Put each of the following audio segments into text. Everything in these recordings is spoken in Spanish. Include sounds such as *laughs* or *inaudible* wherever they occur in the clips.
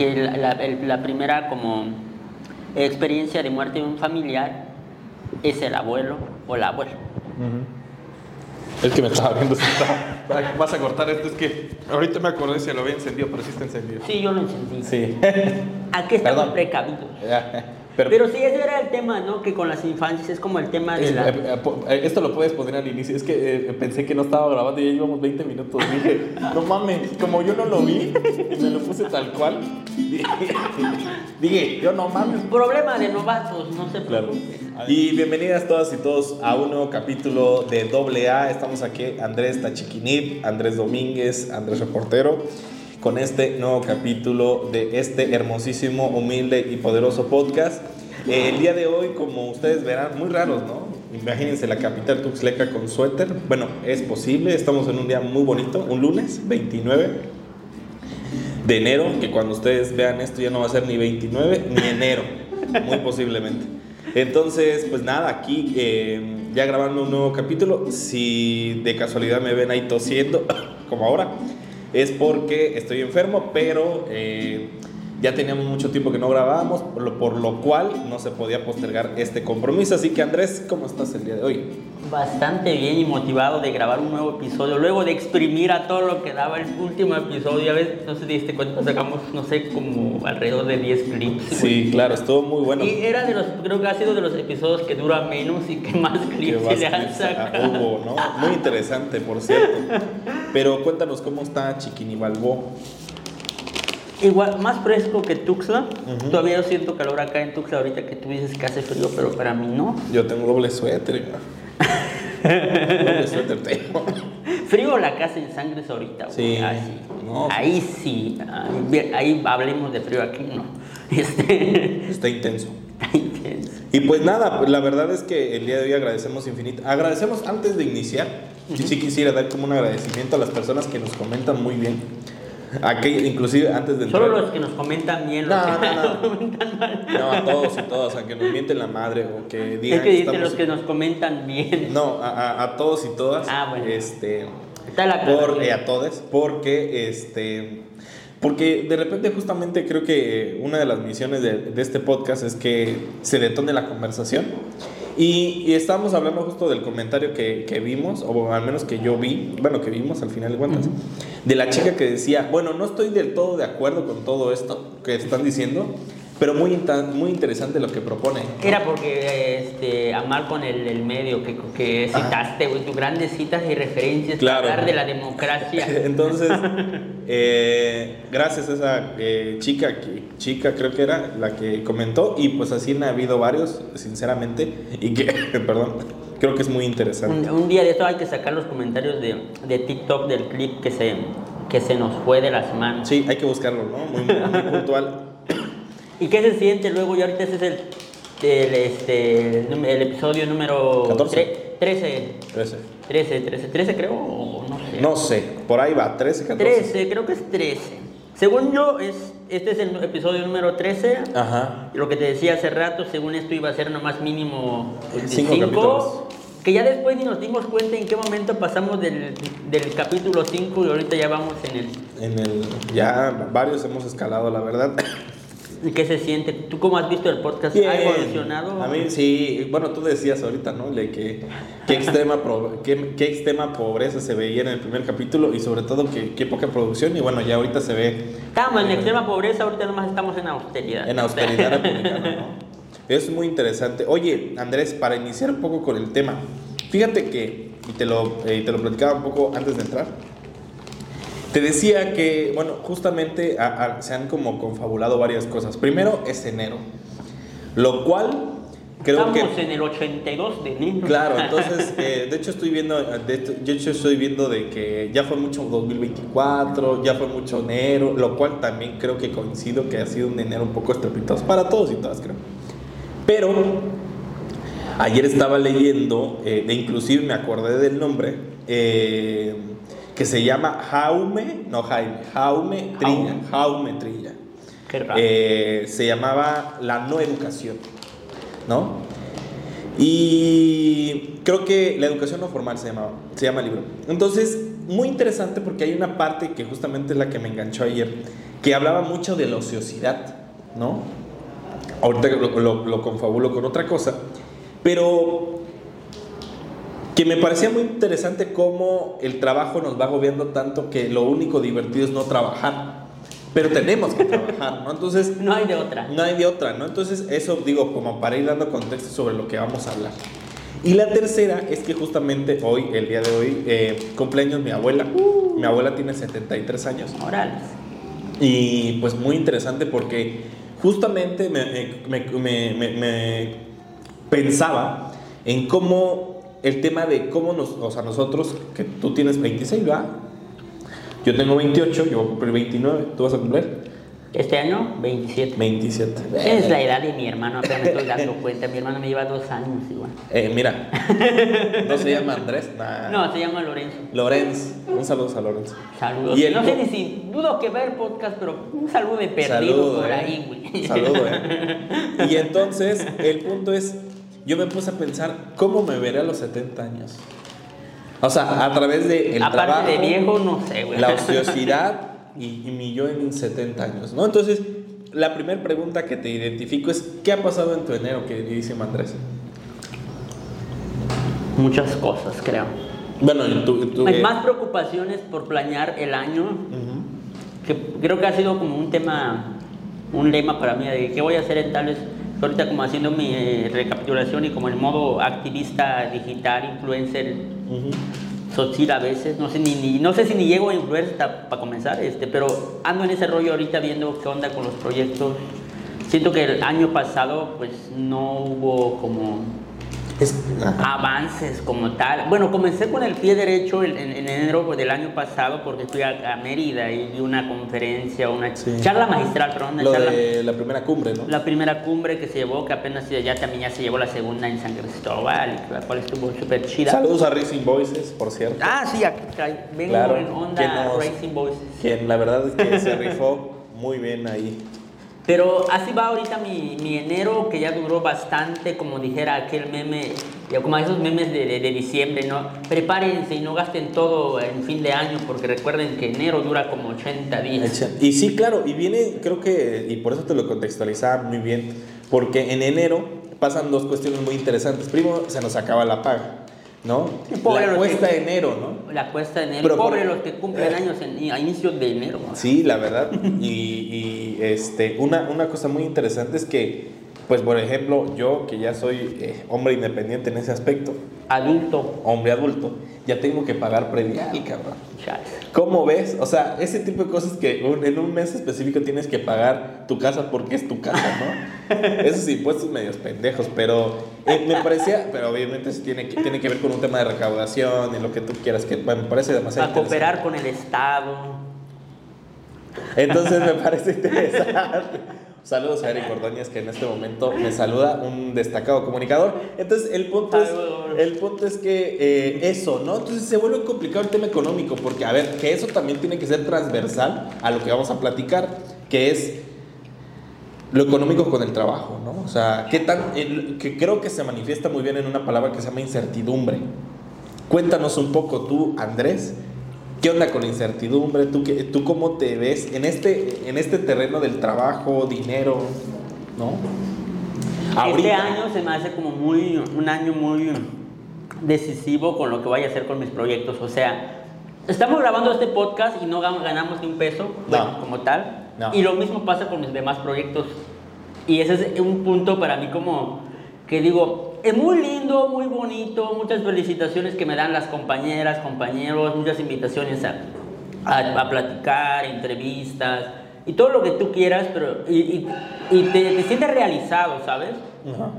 que la, la- el- la primera como experiencia de muerte de un familiar es el abuelo o la abuela. Es que me estaba viendo. si Ay, Vas a cortar esto, es que ahorita me acordé si lo había encendido, pero sí está encendido. Sí, yo lo encendí. Sí. Aquí estamos precavidos. Pero, Pero sí, ese era el tema, ¿no? Que con las infancias es como el tema de la... eh, eh, eh, esto lo puedes poner al inicio. Es que eh, pensé que no estaba grabando y ya llevamos 20 minutos. Dije, no mames, como yo no lo vi y me lo puse tal cual. Dije, yo no mames. Problema de novatos, no se Claro. preocupen. Y bienvenidas todas y todos a un nuevo capítulo de Doble A. Estamos aquí Andrés Tachiquinip, Andrés Domínguez, Andrés Reportero, con este nuevo capítulo de este hermosísimo, humilde y poderoso podcast. Eh, el día de hoy, como ustedes verán, muy raros, ¿no? Imagínense la capital tuxleca con suéter. Bueno, es posible, estamos en un día muy bonito, un lunes 29 de enero, que cuando ustedes vean esto ya no va a ser ni 29 ni enero, muy posiblemente. Entonces, pues nada, aquí eh, ya grabando un nuevo capítulo, si de casualidad me ven ahí tosiendo, *coughs* como ahora, es porque estoy enfermo, pero eh, ya teníamos mucho tiempo que no grabábamos, por lo, por lo cual no se podía postergar este compromiso. Así que Andrés, ¿cómo estás el día de hoy? Bastante bien y motivado de grabar un nuevo episodio, luego de exprimir a todo lo que daba el último episodio, ya ves, no sé si te diste cuenta, sacamos, no sé, como alrededor de 10 clips. Sí, claro, estuvo muy bueno. Y era de los, creo que ha sido de los episodios que dura menos y que más clips se le han sacado. hubo, ¿no? Muy interesante, por cierto. *laughs* Pero cuéntanos cómo está Chiquinibalbó. Igual, más fresco que Tuxtla. Ujú. Todavía yo siento calor acá en Tuxtla ahorita que tú dices que hace frío, pero para mí no. Yo tengo doble suéter. *laughs* doble suéter tengo. Frío la casa en sangre ahorita. güey. Sí, Ahí, no. ahí sí. Ahí, hablemos de frío aquí, no. *laughs* Este, Está intenso. está intenso. Y pues nada, la verdad es que el día de hoy agradecemos infinito. Agradecemos antes de iniciar. y sí quisiera dar como un agradecimiento a las personas que nos comentan muy bien. Aquel, inclusive antes de entrar. Solo los que nos comentan bien, los No, que no, no. comentan mal. No, a todos y todas, a que nos mienten la madre o que digan Es que dice estamos- los que nos comentan bien. No, a, a- a todos y todas. Ah, bueno. Este, Está la por, eh, a todos, porque este, porque de repente justamente creo que una de las misiones de, de este podcast es que se detone la conversación. Y, y estábamos hablando justo del comentario que, que vimos, o al menos que yo vi, bueno, que vimos al final de cuentas, de la chica que decía, bueno, no estoy del todo de acuerdo con todo esto que están diciendo, pero muy, muy interesante lo que propone. Era porque este, amar con el, el medio que, que citaste, güey, tus grandes citas y referencias Claro. hablar de la democracia. *laughs* Entonces, *laughs* eh, gracias a esa eh, chica, que, chica creo que era la que comentó, y pues así han habido varios, sinceramente, y que, *laughs* perdón, creo que es muy interesante. Un, un día de esto hay que sacar los comentarios de, de TikTok del clip que se, que se nos fue de las manos. Sí, hay que buscarlo, ¿no? Muy, muy puntual. *coughs* ¿Y qué se siente luego? Y ahorita ese es el, el, este, el, episodio número 14. tre- 13, 13. 13, 13, 13 creo, o no sé. No sé, por ahí va, 13, 14. 13, creo que es 13. Según yo, es, este es el episodio número 13. Ajá. Lo que te decía hace rato, según esto iba a ser nomás mínimo Cinco 5. capítulos. Que ya después ni nos dimos cuenta en qué momento pasamos del, del capítulo 5 y ahorita ya vamos en el... En el, ya varios hemos escalado, la verdad. ¿Y ¿Qué se siente? ¿Tú cómo has visto el podcast? ¿Ha evolucionado? A mí sí, bueno, tú decías ahorita, ¿no? De que qué extrema, pro- qué, qué extrema pobreza se veía en el primer capítulo y sobre todo que qué poca producción y bueno, ya ahorita se ve Estábamos en extrema pobreza, ahorita nomás estamos en austeridad. en austeridad republicana, ¿no? Es muy interesante. Oye, Andrés, para iniciar un poco con el tema, fíjate que, y te lo, eh, te lo platicaba un poco antes de entrar, te decía que, bueno, justamente a- a- se han como confabulado varias cosas. Primero es enero, lo cual creo Estamos que... en el 82 de enero. Claro, entonces, *laughs* eh, de hecho estoy viendo, de hecho, de hecho estoy viendo de que ya fue mucho 2024, ya fue mucho enero, lo cual también creo que coincido que ha sido un enero un poco estrepitoso para todos y todas, creo. Pero ayer estaba leyendo, eh, e inclusive me acordé del nombre, eh, que se llama Jaume, no Jaime, Jaume Trilla, Jaume Trilla. Eh, se llamaba La No Educación, ¿no? Y creo que la educación no formal se, llamaba, se llama el libro. Entonces, muy interesante porque hay una parte que justamente es la que me enganchó ayer, que hablaba mucho de la ociosidad, ¿no? Ahorita lo, lo, lo confabulo con otra cosa, pero que me parecía muy interesante cómo el trabajo nos va agobiando tanto que lo único divertido es no trabajar. Pero tenemos que trabajar, ¿no? Entonces... *laughs* No hay de otra. No hay de otra, ¿no? Entonces eso digo como para ir dando contexto sobre lo que vamos a hablar. Y la tercera es que justamente hoy, el día de hoy, eh, cumpleaños mi abuela. Mi abuela tiene 73 años. Morales. Y pues muy interesante porque justamente me, me, me, me, pensaba en cómo el tema de cómo nos, o sea, nosotros, que tú tienes 26, ¿verdad? Yo tengo 28, yo voy a cumplir 29, ¿tú vas a cumplir? Este año, 27. 27. Es la edad de mi hermano, apenas me estoy dando cuenta. Mi hermano me lleva dos años igual. Eh, mira, *laughs* ¿no se llama Andrés? Nah. No, se llama Lorenzo. Lorenz, un saludo a Lorenzo. Saludos. Y el no sé ni si dudo que vea el podcast, pero un saludo de perdido Saludo, por eh. ahí, güey. Saludo, ¿eh? *laughs* Y entonces, el punto es, yo me puse a pensar, ¿cómo me veré a los 70 años? O sea, a través de el Aparte trabajo, de viejo, no sé, güey. la ociosidad y, y mi yo en 70 años, ¿no? Entonces, la primera pregunta que te identifico es, ¿qué ha pasado en tu enero, queridísimo Andrés? Muchas cosas, creo. Bueno, en tu... en tu- Hay eh, más preocupaciones por planear el año, que creo que ha sido como un tema, un lema para mí, de qué voy a hacer en tales, ahorita como haciendo mi eh, recapitulación y como en modo activista digital, influencer, Ujú. social a veces, no sé, ni, ni- no sé si ni llego a influencer para comenzar, este, pero ando en ese rollo ahorita viendo qué onda con los proyectos. Siento que el año pasado pues no hubo como Es- avances como tal. Bueno, comencé con el pie derecho en, en- en enero del año pasado porque fui a, a Mérida y di una conferencia, una Sí. charla magistral, perdón, Lo charla. de la primera cumbre, ¿no? La primera cumbre que se llevó, que apenas ya también ya se llevó la segunda en San Cristóbal, la cual estuvo súper chida. Saludos a Racing Voices, por cierto. Ah, sí, acá vengo Claro, en onda nos- Racing Voices. Quien la verdad es que se rifó muy bien ahí. Pero así va ahorita mi, mi enero, que ya duró bastante, como dijera aquel meme, como esos memes de, de- de diciembre, ¿no? Prepárense y no gasten todo en fin de año, porque recuerden que enero dura como 80 días. Y sí, claro, y viene, creo que, y por eso te lo contextualizaba muy bien, porque en enero pasan dos cuestiones muy interesantes. Primero, se nos acaba la paga, ¿no? Pobre la cuesta que- de enero, ¿no? La cuesta de enero. Pero por- Pobre los que cumplen años en- a inicios de enero. ¿no? Sí, la verdad. Y, y, este, una, una cosa muy interesante es que, pues por ejemplo, yo que ya soy eh, hombre independiente en ese aspecto, Adulto. hombre adulto, ya tengo que pagar predial, cabrón. Chale. ¿Cómo ves? O sea, ese tipo de cosas que un- en un mes específico tienes que pagar tu casa porque es tu casa, ¿no? *laughs* Esos impuestos medios pendejos, pero eh, me parecía, pero obviamente tiene que, tiene que ver con un tema de recaudación y lo que tú quieras, que bueno, me parece demasiado A cooperar con el Estado. Entonces me *laughs* parece interesante. Saludos a Eric Ordóñez que en este momento me saluda, un destacado comunicador. Entonces el punto es, el punto es que eh, eso, ¿no? Entonces se vuelve complicado el tema económico, porque a ver, que eso también tiene que ser transversal a lo que vamos a platicar, que es lo económico con el trabajo, ¿no? O sea, qué tan, el- que creo que se manifiesta muy bien en una palabra que se llama incertidumbre. Cuéntanos un poco tú, Andrés, ¿qué onda con la incertidumbre? ¿Tú, qué, tú cómo te ves en este, en este terreno del trabajo, dinero, ¿no? Este año se me hace como muy, un año muy decisivo con lo que vaya a hacer con mis proyectos. O sea, estamos grabando este podcast y no gan- ganamos ni un peso, bueno, No. como tal. No. Y lo mismo pasa con mis demás proyectos. Y ese es un punto para mí como que digo, es muy lindo, muy bonito, muchas felicitaciones que me dan las compañeras, compañeros, muchas invitaciones a, a, a platicar, entrevistas y todo lo que tú quieras, pero y, y- y te, te sientes realizado, ¿sabes? Ajá.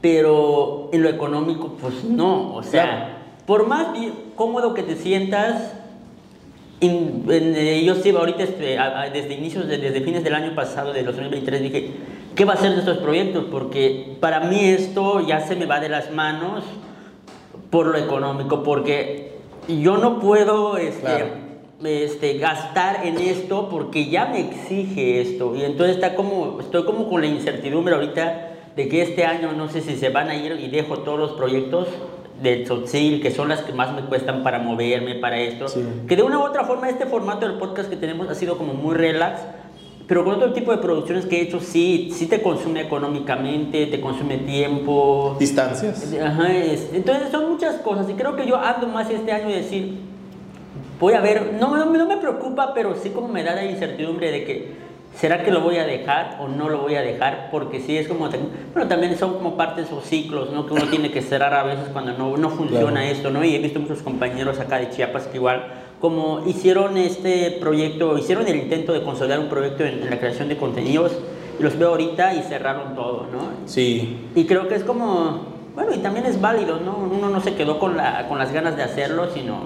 Pero en lo económico, pues no. O sea, Claro. por más cómodo que te sientas, en, eh, yo sí, ahorita este, desde inicios, de- desde fines del año pasado, de 2023, dije, ¿qué va a ser de estos proyectos? Porque para mí esto ya se me va de las manos por lo económico, porque yo no puedo este, Claro. este, gastar en esto porque ya me exige esto. Y entonces está como, estoy como con la incertidumbre ahorita de que este año no sé si se van a ir y dejo todos los proyectos del Tzotzil, que son las que más me cuestan para moverme, para esto. Sí. Que de una u otra forma este formato del podcast que tenemos ha sido como muy relax, pero con otro tipo de producciones que he hecho, sí, sí te consume económicamente, te consume tiempo. Distancias. Ajá, es- entonces son muchas cosas y creo que yo ando más este año de decir, voy a ver, no, no, no me preocupa, pero sí como me da la incertidumbre de que, ¿será que lo voy a dejar o no lo voy a dejar? Porque sí es como, bueno, también son como partes o ciclos, ¿no? Que uno tiene que cerrar a veces cuando no, no funciona Claro. esto, ¿no? Y he visto muchos compañeros acá de Chiapas que igual, como hicieron este proyecto, hicieron el intento de consolidar un proyecto en, en la creación de contenidos, y los veo ahorita y cerraron todo, ¿no? Sí, Y creo que es como, bueno, y también es válido, ¿no? Uno no se quedó con, la, con las ganas de hacerlo, sino...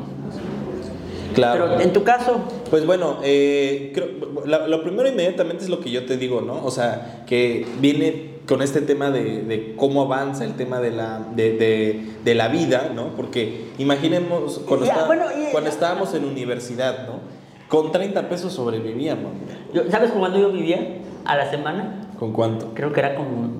claro. Pero en tu caso, Pues bueno, eh, creo- la- lo primero inmediatamente es lo que yo te digo, ¿no? O sea, que viene con este tema de, de cómo avanza el tema de la, de, de- de la vida, ¿no? Porque imaginemos cuando, Ya, está- bueno, y- cuando estábamos en universidad, ¿no? Con 30 pesos sobrevivíamos. yo- ¿sabes cuándo yo vivía? A la semana, ¿Con cuánto? creo que era como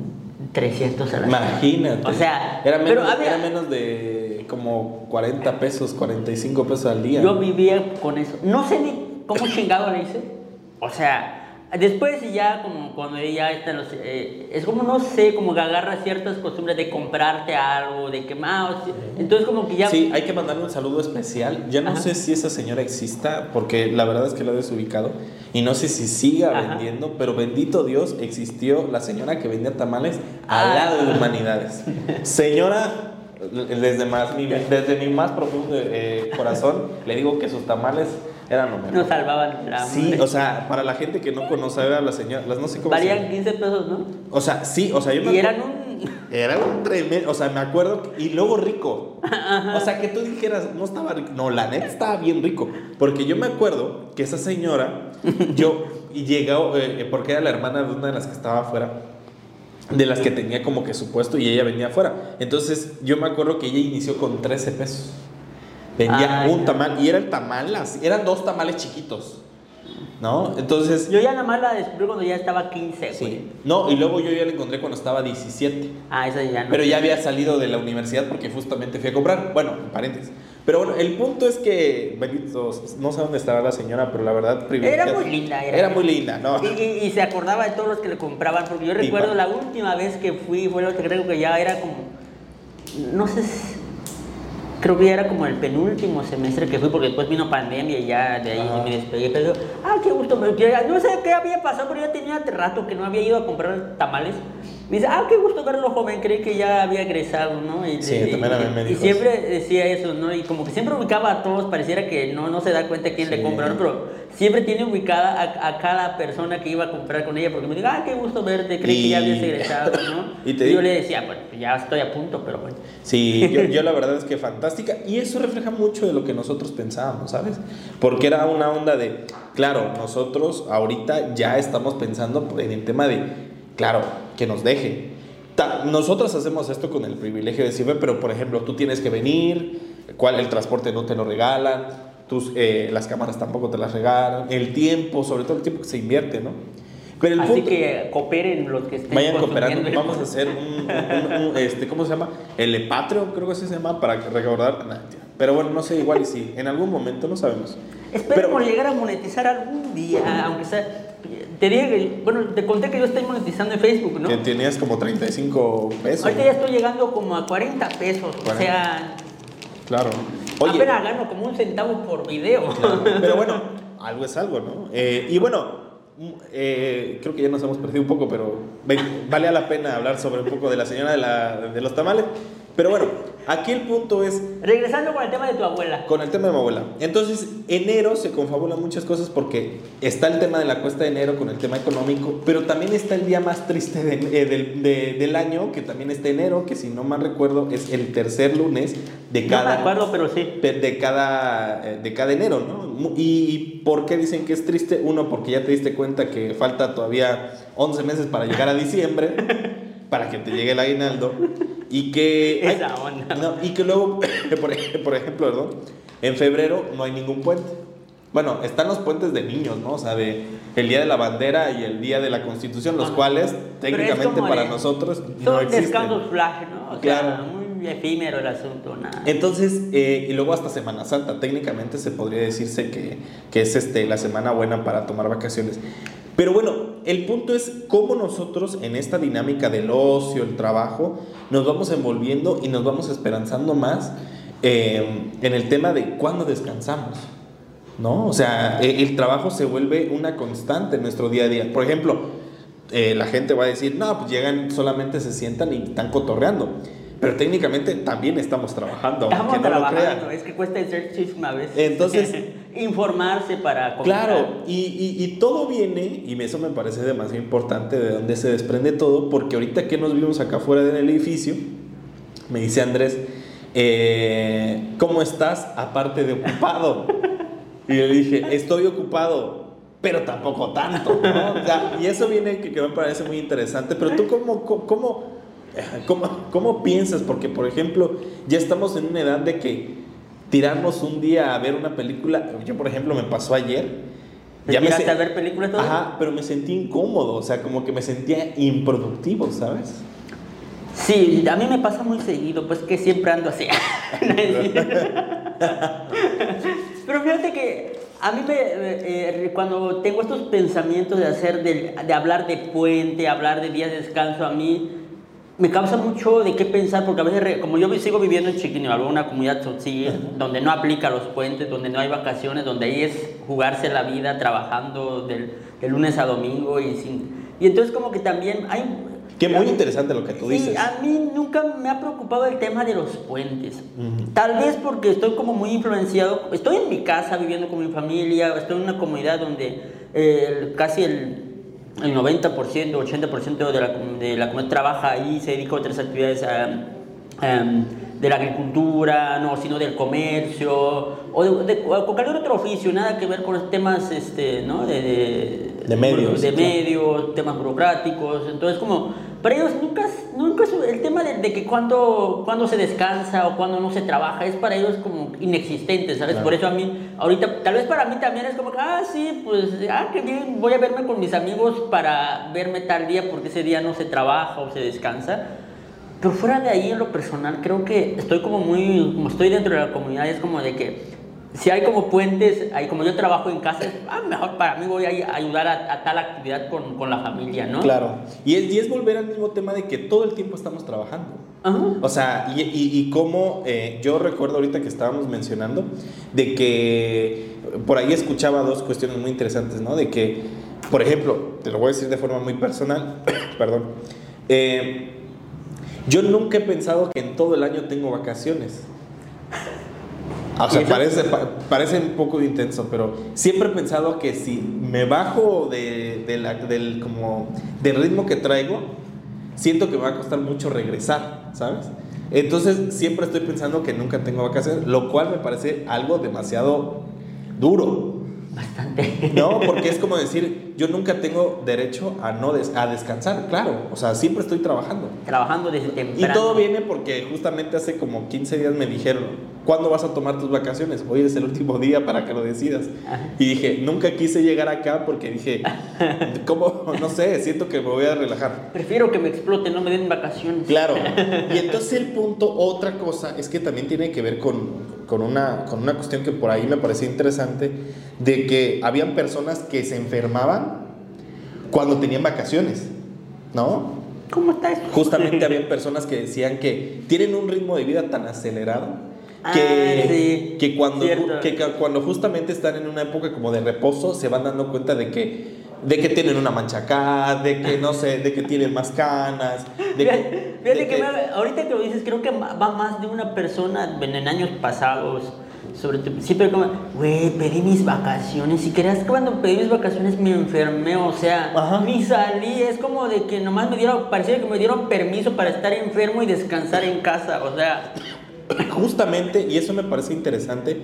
300 a la semana. Imagínate. O sea, era menos, pero había- era menos de como 40 pesos, 45 pesos al día. Yo vivía con eso. No sé ni cómo *coughs* chingado le hice. O sea, después ya como cuando ya están los... eh, es como, no sé, como que agarra ciertas costumbres de comprarte algo, de quemar. Entonces como que ya... Sí, hay que mandarle un saludo especial. Ya no Ajá. sé si esa señora exista, porque la verdad es que la he desubicado. Y no sé si siga Ajá. vendiendo, pero bendito Dios, existió la señora que vendía tamales al Ah. lado de Humanidades. *laughs* Señora, desde, más, mi, desde mi más profundo eh, corazón, le digo que sus tamales eran lo mejor. Nos salvaban la Sí, o sea, para la gente que no conoce a la señora, las no sé cómo Valían llama. 15 pesos, ¿no? O sea, sí, o sea, yo me Y eran un... *laughs* era un tremendo, o sea, me acuerdo, que- y luego rico. O sea, que tú dijeras, no estaba rico. No, la neta estaba bien rico. Porque yo me acuerdo que esa señora, yo, y llegó, eh, porque era la hermana de una de las que estaba afuera, de las que tenía como que su puesto y ella venía afuera. Entonces, yo me acuerdo que ella inició con 13 pesos. Vendía Ah, un tamal, y era el tamal, eran dos tamales chiquitos. ¿No? Entonces, Yo ya nada más la descubrí cuando ya estaba 15, güey. sí. No, y luego yo ya la encontré cuando estaba 17. Ah, esa ya no. Pero ya había salido de la universidad porque justamente fui a comprar. Bueno, en paréntesis. Pero bueno, el punto es que, benditos, no sé dónde estaba la señora, pero la verdad, privilegiada. muy linda, era. Era, muy linda, ¿no? Y, y- y se acordaba de todos los que le compraban, porque yo recuerdo la última vez que fui, fue lo que creo que ya era como, no sé, creo que ya era como el penúltimo semestre que fui, porque después vino pandemia y ya de ahí Ajá. me despegué, pero ah, qué gusto, me- no sé qué había pasado, pero ya tenía rato que no había ido a comprar tamales. Me dice, ah, qué gusto verlo joven, creí que ya había egresado, ¿no? Y, Sí, y- también a mí me y dijo siempre decía eso, ¿no? Y como que siempre ubicaba a todos, pareciera que no, no se da cuenta quién le compra, ¿no? pero siempre tiene ubicada a, a cada persona que iba a comprar con ella, porque me dice, ah, qué gusto verte, creí que ya Y- habías egresado, ¿no? Y *laughs* y te yo digo- le decía, bueno, pues ya estoy a punto, pero bueno. Sí, yo, yo la verdad es que fantástica. Y eso refleja mucho de lo que nosotros pensábamos, ¿sabes? Porque era una onda de, claro, nosotros ahorita ya estamos pensando en el tema de, claro, que nos deje. Ta- Nosotros hacemos esto con el privilegio de decir, pero por ejemplo, tú tienes que venir, cuál el transporte no te lo regalan, tus, eh, las cámaras tampoco te las regalan, el tiempo, sobre todo el tiempo que se invierte, ¿no? Pero el Así punto- que cooperen los que estén Vayan cooperando, vamos a hacer un, un- un- este, ¿cómo se llama? El Epatrio, creo que así se llama, para recordar. Pero bueno, no sé, igual y sí, en algún momento no sabemos. Esperemos llegar a monetizar algún día, aunque sea... Te dije bueno, te conté que yo estoy monetizando en Facebook, ¿no? Que tenías como 35 pesos. Ahorita ya estoy llegando como a 40 pesos, o 40. sea, Claro. Oye, apenas gano como un centavo por video. claro, *laughs* pero bueno, algo es algo, ¿no? Eh, y bueno, mm, eh, creo que ya nos hemos perdido un poco, pero vale la pena hablar sobre un poco de la señora de, la- de los tamales. Pero bueno, aquí el punto es Regresando con el tema de tu abuela. Con el tema de mi abuela. Entonces, enero se confabulan muchas cosas porque está el tema de la cuesta de enero con el tema económico, pero también está el día más triste de- eh, del, de- del año, que también está enero, que si no mal recuerdo es el tercer lunes de No me cada, acuerdo, pero sí. de cada, eh, de cada enero, ¿no? ¿Y por qué dicen que es triste? Uno, porque ya te diste cuenta que falta todavía 11 meses para llegar a diciembre, *laughs* para que te llegue el aguinaldo, y que... hay- Esa onda. no, y que luego, *laughs* por, ej- por ejemplo, perdón, en febrero no hay ningún puente. Bueno, están los puentes de niños, ¿no? O sea, de el Día de la Bandera y el Día de la Constitución, los Ajá. cuales técnicamente para de- nosotros no existen. descansos flash, ¿no? O Claro. sea, muy efímero el asunto, nada. Entonces, eh, y luego hasta Semana Santa, técnicamente se podría decirse que, que es este, la semana buena para tomar vacaciones. Pero bueno, el punto es cómo nosotros en esta dinámica del ocio, el trabajo, nos vamos envolviendo y nos vamos esperanzando más eh, en el tema de cuándo descansamos. ¿No? O sea, e- el trabajo se vuelve una constante en nuestro día a día. Por ejemplo, eh, la gente va a decir, no, pues llegan, solamente se sientan y están cotorreando. Pero técnicamente también estamos trabajando, Estamos no trabajando, es que cuesta ser chisme a veces. Entonces- *laughs* informarse para. Claro, y, y- y todo viene, y eso me parece demasiado importante, de dónde se desprende todo, porque ahorita que nos vimos acá afuera del edificio, me dice Andrés, eh, ¿cómo estás aparte de ocupado? Y le dije, estoy ocupado, pero tampoco tanto, ¿no? O sea, y eso viene que, que me parece muy interesante, pero tú cómo, cómo, *laughs* cómo, cómo, piensas, porque por ejemplo, ya estamos en una edad de que tirarnos un día a ver una película, yo por ejemplo me pasó ayer, ¿Te ya me tiraste se- a ver películas todo? Ajá, pero me sentí incómodo, o sea, como que me sentía improductivo, ¿sabes? Sí, a mí me pasa muy seguido, pues que siempre ando así. *laughs* Pero fíjate que a mí me, eh, cuando tengo estos pensamientos de hacer, de, de hablar de puente, hablar de días de descanso, a mí me causa mucho de qué pensar, porque a veces, como yo sigo viviendo en Chiquinibalo, una comunidad tzotzil, donde no aplica los puentes, donde no hay vacaciones, donde ahí es jugarse la vida trabajando del, de lunes a domingo y sin... Y entonces como que también hay... Que muy interesante lo que tú Sí, dices. a mí nunca me ha preocupado el tema de los puentes. Tal vez porque estoy como muy influenciado. Estoy en mi casa viviendo con mi familia, estoy en una comunidad donde eh, casi el, el 90%, 80% de la, de la comunidad trabaja ahí, se dedica a otras actividades ah, em, de la agricultura, no, sino del comercio, o de, cualquier otro oficio, nada que ver con los temas este, ¿no? de, De medios, de claro. medios, temas burocráticos. Entonces, como, para ellos nunca, nunca el tema de, de que cuando, cuando se descansa o cuando no se trabaja, es para ellos como inexistente, ¿sabes? Claro. Por eso a mí, ahorita, tal vez para mí también es como ah, sí, pues, ah, qué bien, voy a verme con mis amigos para verme tal día porque ese día no se trabaja o se descansa. Pero fuera de ahí, en lo personal, creo que estoy como muy, como estoy dentro de la comunidad, es como de que si hay como puentes, hay como yo trabajo en casa, ah, mejor para mí voy a ayudar a, a tal actividad con, con la familia, ¿no? Claro. Y es, y es volver al mismo tema de que todo el tiempo estamos trabajando. Ajá. O sea, y, y, y cómo eh, yo recuerdo ahorita que estábamos mencionando de que por ahí escuchaba dos cuestiones muy interesantes, ¿no? De que, por ejemplo, te lo voy a decir de forma muy personal, *coughs* perdón, eh, yo nunca he pensado que en todo el año tengo vacaciones. O sea, ¿Y parece, pa- parece un poco intenso, pero siempre he pensado que si me bajo de, de la- del, como, del ritmo que traigo, siento que me va a costar mucho regresar, ¿sabes? Entonces siempre estoy pensando que nunca tengo vacaciones, lo cual me parece algo demasiado duro, Bastante. ¿no? Porque es como decir, yo nunca tengo derecho a no des- a descansar, claro, o sea, siempre estoy trabajando. Trabajando desde Y temprano. todo viene porque justamente hace como 15 días me dijeron, ¿cuándo vas a tomar tus vacaciones? Hoy es el último día para que lo decidas. Y dije, nunca quise llegar acá porque dije, *laughs* ¿cómo? No sé, siento que me voy a relajar. Prefiero que me exploten, no me den vacaciones. Claro. *laughs* Y entonces el punto, otra cosa, es que también tiene que ver con, con, una, con una cuestión que por ahí me pareció interesante, de que habían personas que se enfermaban cuando tenían vacaciones, ¿no? ¿Cómo está? Justamente *laughs* habían personas que decían que tienen un ritmo de vida tan acelerado Ah, que, sí, que, cuando, que cuando justamente están en una época como de reposo se van dando cuenta de que, de que tienen una mancha acá, de que no sé, de que tienen más canas, de que, Fíjate, de que que- me- ahorita que lo dices, creo que va más de una persona en años pasados. Sobre todo, siempre como, güey, pedí mis vacaciones. Si querías que cuando pedí mis vacaciones me enfermé, o sea, Ajá. ni salí. Es como de que nomás me dieron, parecía que me dieron permiso para estar enfermo y descansar en casa, o sea. Justamente, y eso me parece interesante,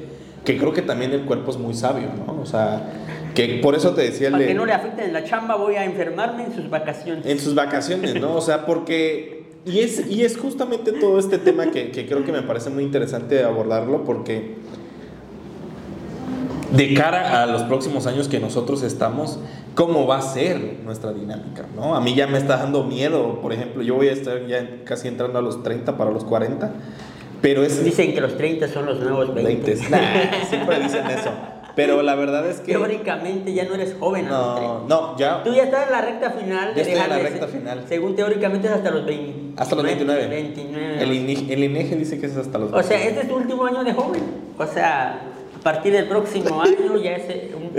que creo que también el cuerpo es muy sabio, ¿no? O sea, que por eso te decía el Para de- que no le afecten en la chamba, voy a enfermarme en sus vacaciones. En sus vacaciones, ¿no? O sea, porque... Y es, y es justamente todo este tema que, que creo que me parece muy interesante abordarlo porque de cara a los próximos años que nosotros estamos, ¿cómo va a ser nuestra dinámica? ¿no? A mí ya me está dando miedo, por ejemplo, yo voy a estar ya casi entrando a los 30 para los 40, pero es... Dicen que los 30 son los nuevos 20. 20. *laughs* Nah, siempre dicen eso. Pero la verdad es que. Teóricamente ya no eres joven, No, no, ya. Tú ya estás en la recta final. Ya estoy en la recta final. Según teóricamente es hasta los 20. Hasta los 29. 29. El, INEGI dice que es hasta los 29. O sea, este es tu último año de joven. O sea, a partir del próximo *laughs* año ya es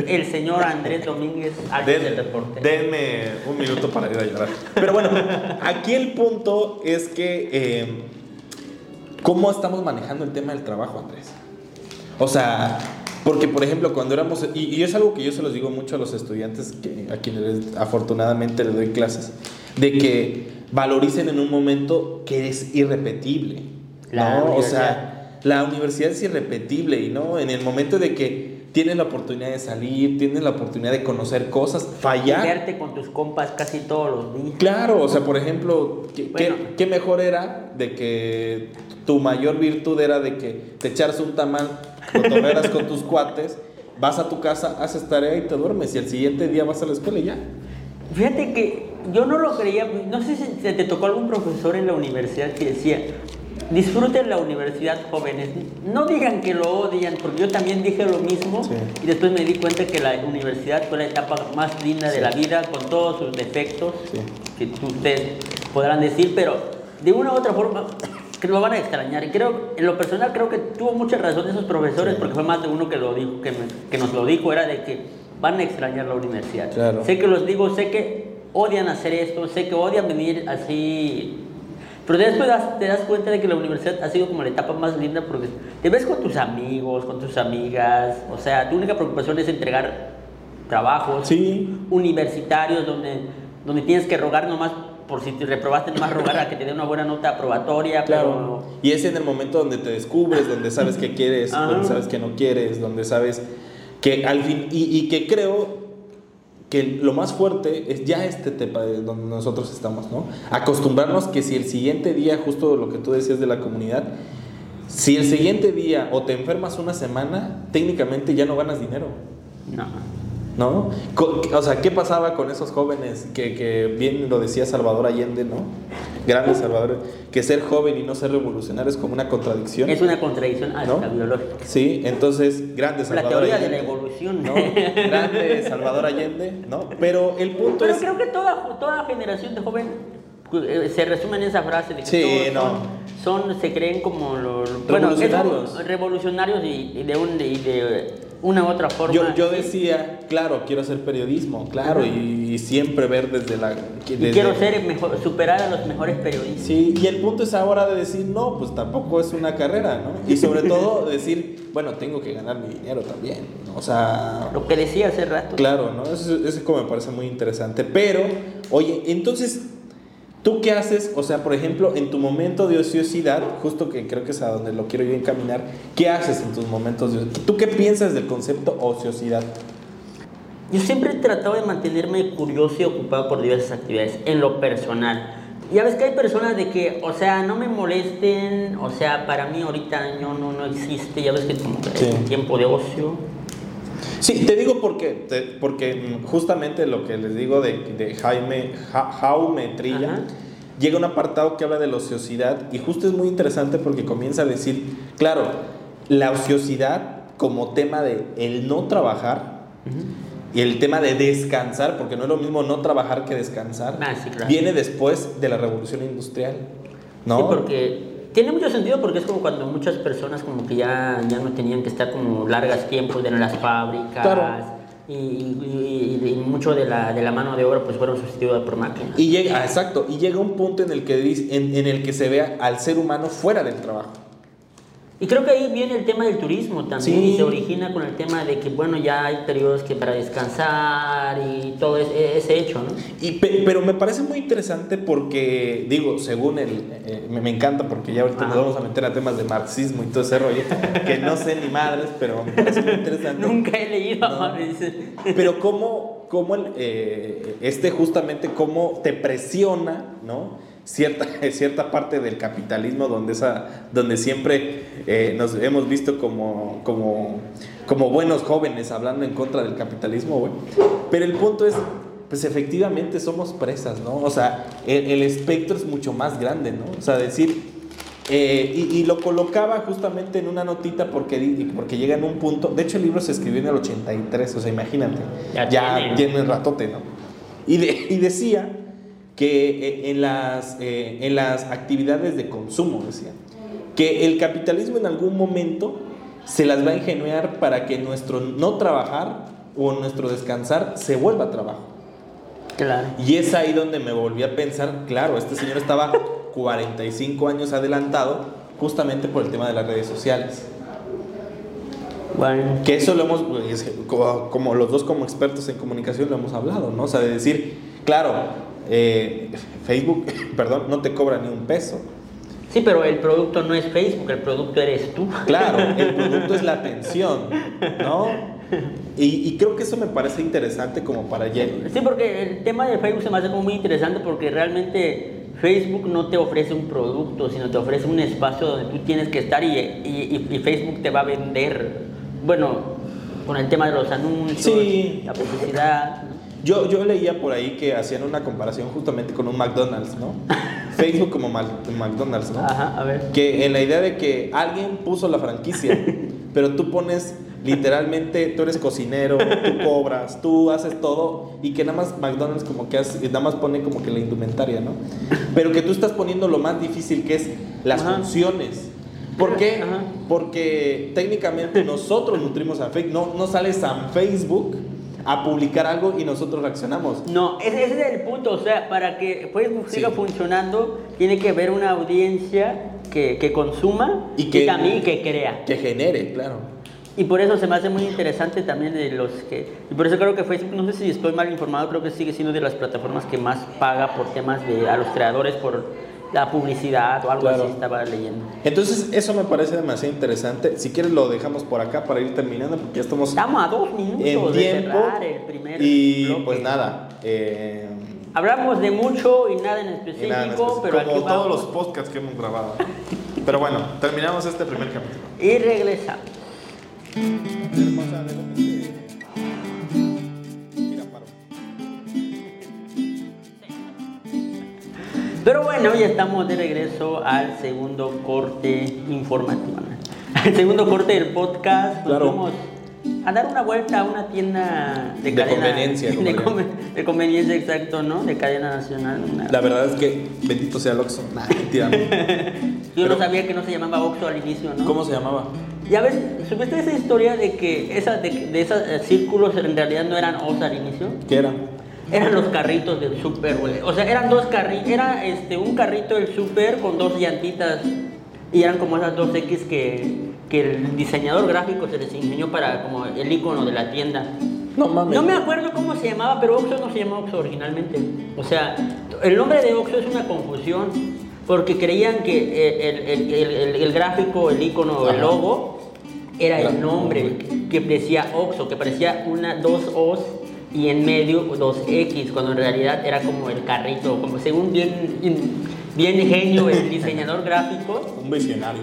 el señor Andrés Domínguez Den, del deporte. Denme un minuto para ir a llorar. Pero bueno, aquí el punto es que. Eh, ¿Cómo estamos manejando el tema del trabajo, Andrés? O sea, porque por ejemplo, cuando éramos, y, es algo que yo se los digo mucho a los estudiantes que, a quienes afortunadamente les doy clases, de que valoricen en un momento que es irrepetible. ¿no? O sea, la universidad es irrepetible y no en el momento de que tienes la oportunidad de salir, tienes la oportunidad de conocer cosas, fallar. Verte con tus compas casi todos los días. Claro, o sea, por ejemplo, ¿qué, mejor era de que tu mayor virtud era de que te echaras un tamal, lo con tus cuates, vas a tu casa, haces tarea y te duermes y el siguiente día vas a la escuela y ya. Fíjate que yo no lo creía, no sé si te tocó algún profesor en la universidad que decía, disfruten la universidad jóvenes, no digan que lo odian, porque yo también dije lo mismo y después me di cuenta que la universidad fue la etapa más linda de la vida, con todos sus defectos, que ustedes podrán decir, pero de una u otra forma que lo van a extrañar. Y creo, en lo personal, creo que tuvo mucha razón esos profesores, porque fue más de uno que, lo dijo, que, que, nos lo dijo, era de que van a extrañar la universidad. Sé que los digo, sé que odian hacer esto, sé que odian venir así. Pero después te das cuenta de que la universidad ha sido como la etapa más linda porque te ves con tus amigos, con tus amigas, o sea, tu única preocupación es entregar trabajos universitarios donde, donde tienes que rogar nomás por si te reprobaste, más rogar a que te dé una buena nota aprobatoria. Claro. Y es en el momento donde te descubres, donde sabes que quieres, donde sabes que no quieres, donde sabes que al fin. Y, que creo que lo más fuerte es ya este tema donde nosotros estamos, ¿no? Acostumbrarnos que si el siguiente día, justo lo que tú decías de la comunidad, si el siguiente día o te enfermas una semana, técnicamente ya no ganas dinero. No. ¿No? O sea, ¿qué pasaba con esos jóvenes que, que, bien lo decía Salvador Allende, ¿no? Grande Salvador, que ser joven y no ser revolucionario es como una contradicción. Es una contradicción hasta biológica. Sí, entonces, grande Salvador Allende. La teoría de la evolución. ¿no? *laughs* Grande Salvador Allende, ¿no? Pero el punto Pero es... creo que toda, toda generación de joven eh, se resume en esa frase de que sí, no. son, se creen como los revolucionarios, revolucionarios y, de un de una u otra forma. Yo, yo decía, claro, quiero hacer periodismo, claro, y, siempre ver desde la... quiero ser mejor, superar a los mejores periodistas. Sí, y el punto es ahora de decir, no, pues tampoco es una carrera, ¿no? Y sobre *laughs* todo decir, bueno, tengo que ganar mi dinero también, ¿no? O sea... Lo que decía hace rato. Claro, ¿no? Eso, eso como me parece muy interesante. Pero, oye, entonces ¿Tú qué haces? O sea, por ejemplo, en tu momento de ociosidad, justo que creo que es a donde lo quiero yo encaminar, ¿qué haces en tus momentos de ociosidad? ¿Tú qué piensas del concepto ociosidad? Yo siempre he tratado de mantenerme curioso y ocupado por diversas actividades, en lo personal. Ya ves que hay personas de que, o sea, no me molesten, o sea, para mí ahorita no, no, no existe, ya ves que como que es un tiempo de ocio. Sí, te digo porque, porque justamente lo que les digo de, de Jaime, Jaume Trilla, llega un apartado que habla de la ociosidad y justo es muy interesante porque comienza a decir, claro, la ociosidad como tema de el no trabajar y el tema de descansar, porque no es lo mismo no trabajar que descansar, ah, viene después de la revolución industrial. ¿no? Sí, porque tiene mucho sentido porque es como cuando muchas personas como que ya, ya no tenían que estar como largas tiempos en las fábricas. Y, y, mucho de la, de la, mano de obra pues fueron sustituidos por máquinas. Y llega, ah, exacto, y llega un punto en el que, en, en el que se vea al ser humano fuera del trabajo. Y creo que ahí viene el tema del turismo también y se origina con el tema de que, bueno, ya hay periodos que para descansar y todo ese, hecho, ¿no? Y, pero me parece muy interesante porque, digo, según el... Eh, me, encanta porque ya ahorita nos vamos a meter a temas de marxismo y todo ese rollo, que no sé ni madres, pero me parece muy interesante. Nunca he leído a Marx. Pero cómo, cómo el, eh, este justamente, cómo te presiona, ¿no? Cierta, *laughs* cierta parte del capitalismo donde, esa, donde siempre eh, nos hemos visto como, como, como buenos jóvenes hablando en contra del capitalismo, Pero el punto es, pues efectivamente somos presas, ¿no? O sea, el, el, espectro es mucho más grande, ¿no? O sea, decir, Eh, y, y lo colocaba justamente en una notita porque, porque llega en un punto. De hecho, el libro se escribió en el 83, o sea, imagínate. Ya Ya, tiene. tiene un ratote, ¿no? Y, de- y decía que eh, en las, eh, en las actividades de consumo, decía, que el capitalismo en algún momento se las va a ingeniar para que nuestro no trabajar o nuestro descansar se vuelva trabajo. Claro. Y es ahí donde me volví a pensar, claro, este señor estaba *laughs* 45 años adelantado justamente por el tema de las redes sociales. Bueno. Que eso lo hemos, es- como, como los dos como expertos en comunicación lo hemos hablado, ¿no? O sea, de decir, claro, eh, Facebook, *laughs* perdón, no te cobra ni un peso. Sí, pero el producto no es Facebook, el producto eres tú. Claro, el *laughs* producto es la atención, ¿no? Y, y creo que eso me parece interesante como para ya... Sí, porque el tema de Facebook se me hace como muy interesante porque realmente Facebook no te ofrece un producto, sino te ofrece un espacio donde tú tienes que estar y- y Facebook te va a vender, bueno, con el tema de los anuncios, Sí. la publicidad. Yo, yo leía por ahí que hacían una comparación justamente con un McDonald's, ¿no? *laughs* Facebook como McDonald's, ¿no? Ajá, a ver. Que en la idea de que alguien puso la franquicia, *laughs* pero tú pones literalmente, tú eres cocinero, tú cobras, tú haces todo y que nada más McDonald's como que hace- nada más pone como que la indumentaria, ¿no? Pero que tú estás poniendo lo más difícil que es las Ajá. funciones. ¿Por qué? Ajá. Porque técnicamente nosotros nutrimos a Facebook, no, no sale San Facebook a publicar algo y nosotros reaccionamos. No, ese, ese es el punto, o sea, para que Facebook siga Sí. funcionando, tiene que haber una audiencia que, que consuma Y y, que- también que crea. Que genere, claro. Y por eso se me hace muy interesante también de los que... Y por eso creo que Facebook, no sé si estoy mal informado, creo que sigue siendo de las plataformas que más paga por temas de a los creadores por la publicidad o algo Claro. así, estaba leyendo. Entonces, eso me parece demasiado interesante. Si quieres, lo dejamos por acá para ir terminando, porque ya estamos Estamos a dos minutos en de tiempo. cerrar el primer Y bloque. pues nada. eh, Hablamos de mucho y nada en específico, nada, específico, pero aquí como todos los podcasts que hemos grabado. Pero bueno, terminamos este primer capítulo. y regresamos. Pero bueno, ya estamos de regreso al segundo corte informativo. Al segundo corte del podcast. Nos Claro. fuimos a dar una vuelta a una tienda de, De cadena. conveniencia, *laughs* De, conven- de conveniencia, exacto, ¿no? De cadena nacional. una- La verdad es que bendito sea el Oxxo. *laughs* Nah, mentira. Yo pero- no sabía que no se llamaba Oxxo al inicio, ¿no? ¿Cómo se llamaba? Ya ves, ¿supiste esa historia de que esa, de, de esos eh, círculos en realidad no eran O's al inicio? ¿Qué era? Eran los carritos del súper, güey. O sea, eran dos carritos, era este, un carrito del súper con dos llantitas. Y eran como esas dos X que, que el diseñador gráfico se les ingenió para como el icono de la tienda. No mames. No me acuerdo cómo se llamaba, pero Oxxo no se llamaba Oxxo originalmente. O sea, el nombre de Oxxo es una confusión, porque creían que el, el- el- el- gráfico, el icono, el logo, era el nombre, que decía Oxxo, que parecía una, dos O's y en medio dos X, cuando en realidad era como el carrito, como según bien, bien genio el diseñador gráfico, Un visionario.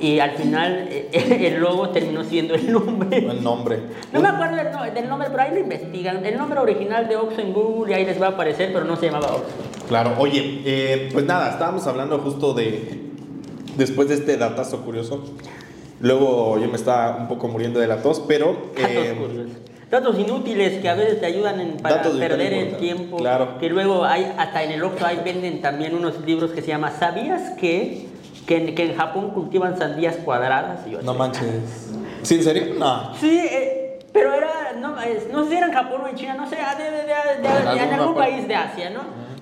y al final eh, *laughs* el logo terminó siendo el nombre. El nombre. No me acuerdo del, no- del nombre, pero ahí lo investigan. El nombre original de Oxxo en Google y ahí les va a aparecer, pero no se llamaba Oxxo. Claro, oye, eh, pues nada, estábamos hablando justo de. Después de este datazo curioso. Luego yo me estaba un poco muriendo de la tos, pero. Eh. Datos inútiles que a veces te ayudan en- para Datos perder el tiempo. Claro. Que luego hay, hasta en el Oxxo ahí venden también unos libros que se llaman ¿Sabías que, que, en, que en Japón cultivan sandías cuadradas? Y yo así, no manches. ¿Sí, en serio? No. Sí, eh, pero era, no, no sé si era en Japón o en China, no sé, de, En algún país de Asia, ¿no?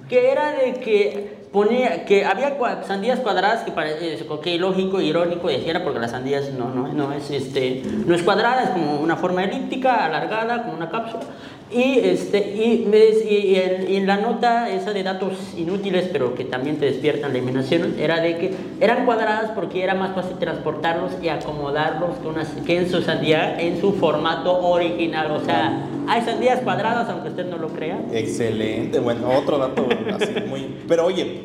Que era de que ponía, que había sandías cuadradas que parece que lógico, irónico, decía porque las sandías no, no, no es este, no es cuadrada, es como una forma elíptica, alargada, como una cápsula. Y, este, y, y- en, la nota esa de datos inútiles, pero que también te despiertan la imaginación, era de que eran cuadradas porque era más fácil transportarlos y acomodarlos que, en su sandía en su formato original. O sea, hay sandías cuadradas, aunque usted no lo crea. Excelente, bueno, otro dato así muy... Pero oye,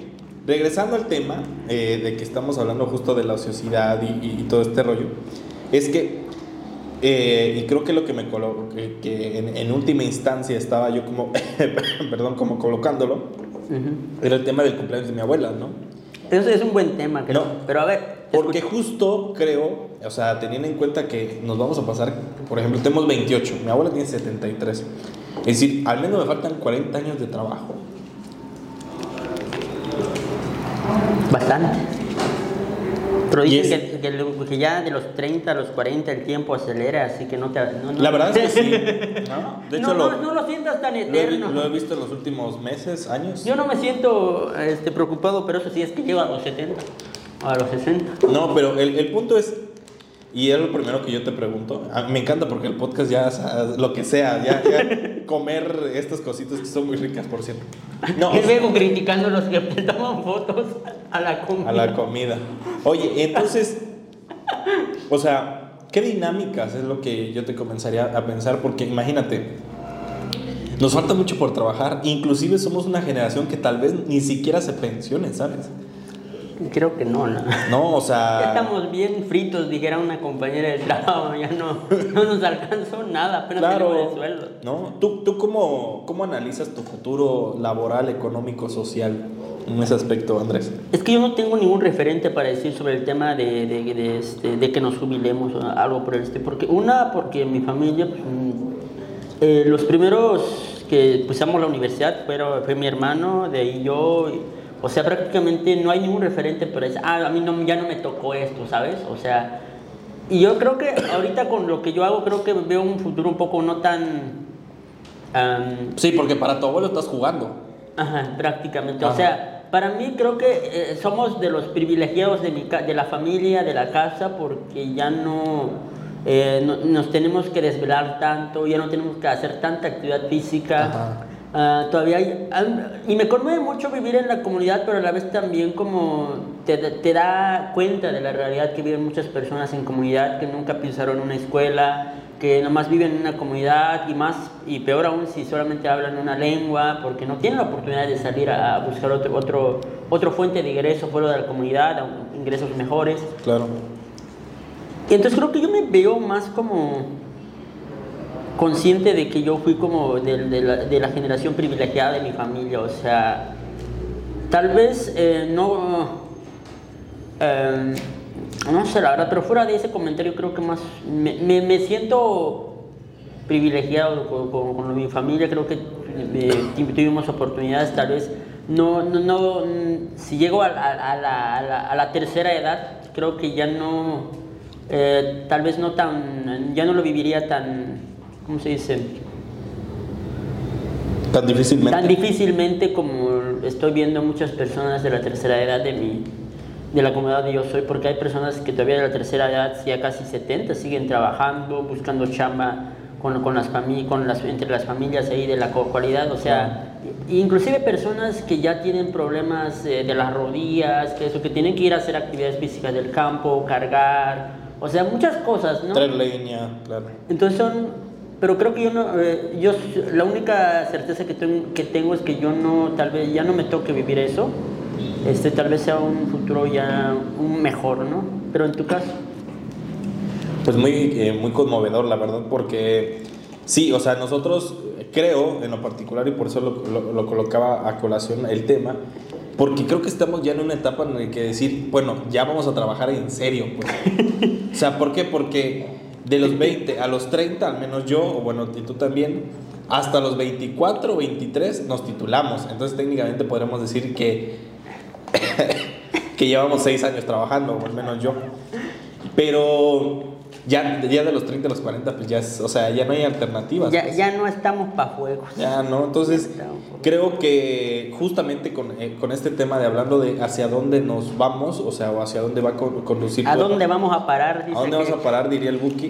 regresando al tema eh, de que estamos hablando justo de la ociosidad y- y todo este rollo, es que, eh, y creo que lo que me colo que, que en, en última instancia estaba yo como, *laughs* perdón, como colocándolo, era el tema del cumpleaños de mi abuela, ¿no? Eso es un buen tema, creo. No. Pero a ver. Porque justo creo, o sea, teniendo en cuenta que nos vamos a pasar, por ejemplo, tenemos 28, mi abuela tiene 73. Es decir, al menos me faltan 40 años de trabajo. Bastante. Pero dicen es- que, que que ya de los 30 a los 40 el tiempo acelera, así que no te... no- no- La verdad es que sí. *laughs* ¿no? De hecho, no, lo, no, no lo sientas tan lo he, eterno. lo he visto en los últimos meses, años. Yo no me siento este, preocupado, pero eso sí es que llego a los 70, a los 60. No, pero el, el punto es, y es lo primero que yo te pregunto, a- me encanta porque el podcast ya, o sea, lo que sea, ya, ya *laughs* comer estas cositas que son muy ricas, por cierto. No, Y luego criticando a los que toman fotos a la comida. a la comida. Oye, entonces, o sea, ¿qué dinámicas es lo que yo te comenzaría a pensar? Porque imagínate, nos falta mucho por trabajar, inclusive somos una generación que tal vez ni siquiera se pensione, ¿sabes? Creo que no, ¿no? No, o *laughs* Ya sea... estamos bien fritos, dijera una compañera de trabajo, ya no, no nos alcanzó nada, apenas tenemos el Claro, sueldo. ¿no? ¿Tú, tú cómo, cómo analizas tu futuro laboral, económico, social en ese aspecto, Andrés? Es que yo no tengo ningún referente para decir sobre el tema de, de, de, este, de que nos jubilemos o algo por el estilo. Porque, una, porque mi familia, pues, eh, los primeros que pisamos la universidad fueron, fue mi hermano, de ahí yo. y- o sea, prácticamente no hay ningún referente para decir, ah, a mí no, ya no me tocó esto, ¿sabes? O sea, y yo creo que ahorita con lo que yo hago, creo que veo un futuro un poco no tan... am, Sí, porque para tu abuelo estás jugando. Ajá, prácticamente. O sea, para mí creo que eh, somos de los privilegiados de, mi, ca- de la familia, de la casa, porque ya no, eh, no- nos tenemos que desvelar tanto, ya no tenemos que hacer tanta actividad física. Ajá. Ah, todavía hay, y me conmueve mucho vivir en la comunidad, pero a la vez también como te, te da cuenta de la realidad que viven muchas personas en comunidad que nunca pisaron una escuela, que nomás viven en una comunidad y más y peor aún si solamente hablan una lengua, porque no tienen la oportunidad de salir a, buscar otro, otro, otro fuente de ingreso fuera de la comunidad, ingresos mejores. Claro. Y entonces creo que yo me veo más como consciente de que yo fui como de, la, de la generación privilegiada de mi familia, o sea, tal vez eh, no, eh, no sé la verdad, pero fuera de ese comentario creo que más me, me- me siento privilegiado con, con- mi familia, creo que eh, tu- tuvimos oportunidades tal vez. No, no, no, si llego a, a- a la, la- a la tercera edad, creo que ya no, tal vez no tan, ya no lo viviría tan, ¿cómo se dice? Tan difícilmente. Tan difícilmente como estoy viendo muchas personas de la tercera edad de mi, de la comunidad donde yo soy, porque hay personas que todavía de la tercera edad, ya casi 70, siguen trabajando, buscando chamba con, con las familias, con las, entre las familias ahí de la cualidad, o sea, inclusive personas que ya tienen problemas eh, de las rodillas, que eso, que tienen que ir a hacer actividades físicas del campo, cargar, o sea, muchas cosas, ¿no? Traer leña, claro. Entonces son, pero creo que yo no, eh, yo la única certeza que tengo, que tengo es que yo no, tal vez ya no me toque vivir eso, este, tal vez sea un futuro ya un mejor, ¿no? Pero en tu caso, Pues muy, eh, muy conmovedor, la verdad, porque sí, o sea, nosotros eh, creo en lo particular y por eso lo, lo- lo colocaba a colación el tema, porque creo que estamos ya en una etapa en la que decir, bueno, ya vamos a trabajar en serio, pues. *laughs* o sea, ¿por qué? Porque de los 20 a los 30, al menos yo, o bueno, tú también, hasta los 24 23 nos titulamos, entonces técnicamente podremos decir que, *coughs* que llevamos 6 años trabajando, o al menos yo. Pero ya, ya de los 30 a los 40, pues ya es, o sea, ya no hay alternativas. ya, pues. ya no estamos para juegos. Ya, ¿no? Entonces, creo que justamente con, eh, con este tema de hablando de hacia dónde nos vamos, o sea, o hacia dónde va a con- conducir. ¿A dónde vamos a parar? ¿A dónde vamos a parar? Diría el Buki.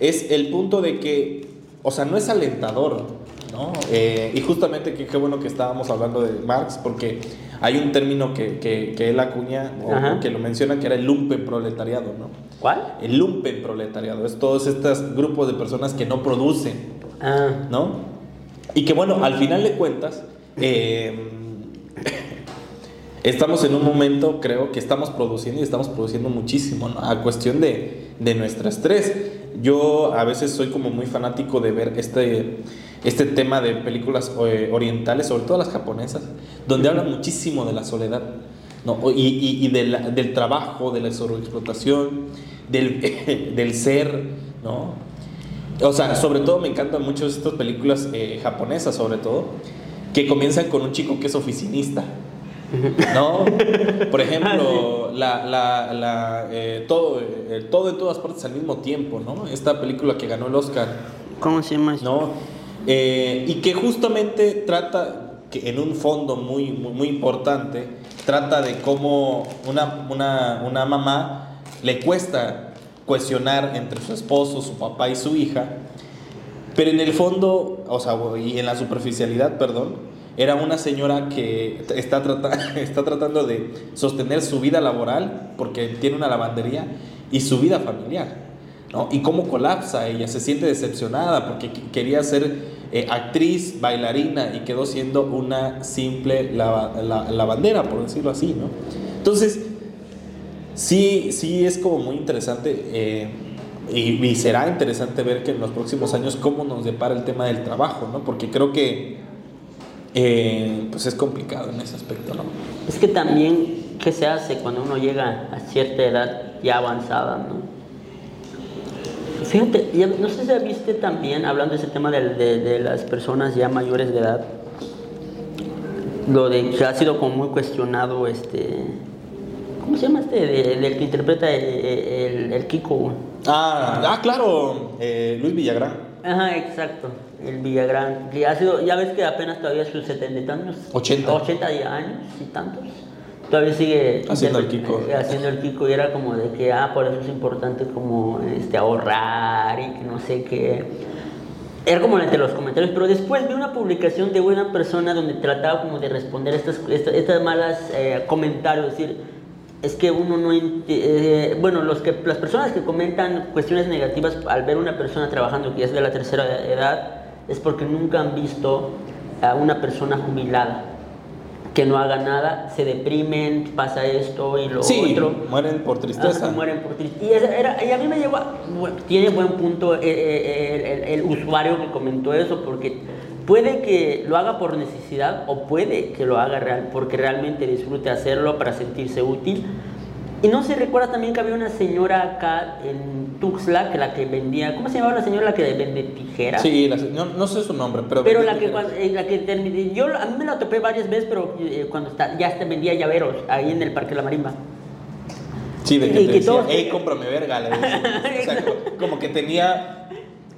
Es el punto de que, o sea, no es alentador, ¿no? Eh, y justamente que qué bueno que estábamos hablando de Marx, porque hay un término que, que, que él acuña, o, Ajá. o que lo menciona, que era el lumpen proletariado, ¿no? ¿Cuál? El lumpen proletariado, es todos estos grupos de personas que no producen, Ah, ¿no? Y que bueno, al final de cuentas, eh, estamos en un momento, creo, que estamos produciendo y estamos produciendo muchísimo, ¿no? A cuestión de, de nuestro estrés. Yo a veces soy como muy fanático de ver este, este tema de películas eh, orientales, sobre todo las japonesas, donde hablan muchísimo de la soledad. ¿No? Y, y, y del, del trabajo, de la sobreexplotación, del, *laughs* del ser, ¿no? O sea, sobre todo me encantan mucho estas películas eh, japonesas, sobre todo, que comienzan con un chico que es oficinista. ¿No? *laughs* Por ejemplo, la, la, la, eh, todo, eh, todo en todas partes al mismo tiempo, ¿no? Esta película que ganó el Oscar. ¿Cómo se llama? ¿No? Eh, y que justamente trata, que en un fondo muy, muy, muy importante, trata de cómo una, una, una mamá le cuesta cuestionar entre su esposo, su papá y su hija, pero en el fondo, o sea, y en la superficialidad, perdón, era una señora que está, trata, *laughs* está tratando de sostener su vida laboral porque tiene una lavandería y su vida familiar. ¿no? Y cómo colapsa ella, se siente decepcionada porque qu- quería ser eh, actriz, bailarina y quedó siendo una simple lava- la- lavandera, por decirlo así. ¿no? Entonces, sí, sí es como muy interesante eh, y, será interesante ver que en los próximos años cómo nos depara el tema del trabajo, ¿no? porque creo que eh, pues es complicado en ese aspecto. ¿no? Es que también, ¿qué se hace cuando uno llega a cierta edad ya avanzada, no? Fíjate, ya- no sé si viste también, hablando de ese tema de, de- de las personas ya mayores de edad, lo de que ha sido como muy cuestionado, este, ¿cómo se llama este? De- del que interpreta el, el- el Kiko. Ah, ah, claro, eh, Luis Villagrán. Ajá, exacto, el Villagrán, que ha sido, ya ves que apenas todavía sus setenta y tantos, 80. 80 y años y tantos, todavía sigue Haciendo el Kiko. haciendo el Kiko y era como de que, ah, por eso es importante como este, ahorrar y que no sé qué. Era como entre los comentarios, pero después vi una publicación de una persona donde trataba como de responder estas, estas, estas malas eh, comentarios, es decir, es que uno no, eh, bueno, los que, las personas que comentan cuestiones negativas al ver una persona trabajando que es de la tercera edad, es porque nunca han visto a una persona jubilada que no haga nada, se deprimen, pasa esto y lo Sí, otro. mueren por tristeza. Mueren por tristeza. Y, esa era- y a mí me llegó, a- bueno, tiene buen punto eh, eh, el, el- el usuario que comentó eso, porque puede que lo haga por necesidad o puede que lo haga real, porque realmente disfrute hacerlo para sentirse útil. Y no se recuerda también que había una señora acá en Tuxtla que la que vendía, ¿cómo se llamaba la señora la que vende tijeras? Sí, la no, no sé su nombre, pero... Pero la que, cuando- eh, la que yo a mí me la topé varias veces, pero eh, cuando está, ya vendía llaveros ahí en el Parque de la Marimba. Sí, de que y te que decía, todos- hey, cómprame verga, le decía. *laughs* O sea, como que tenía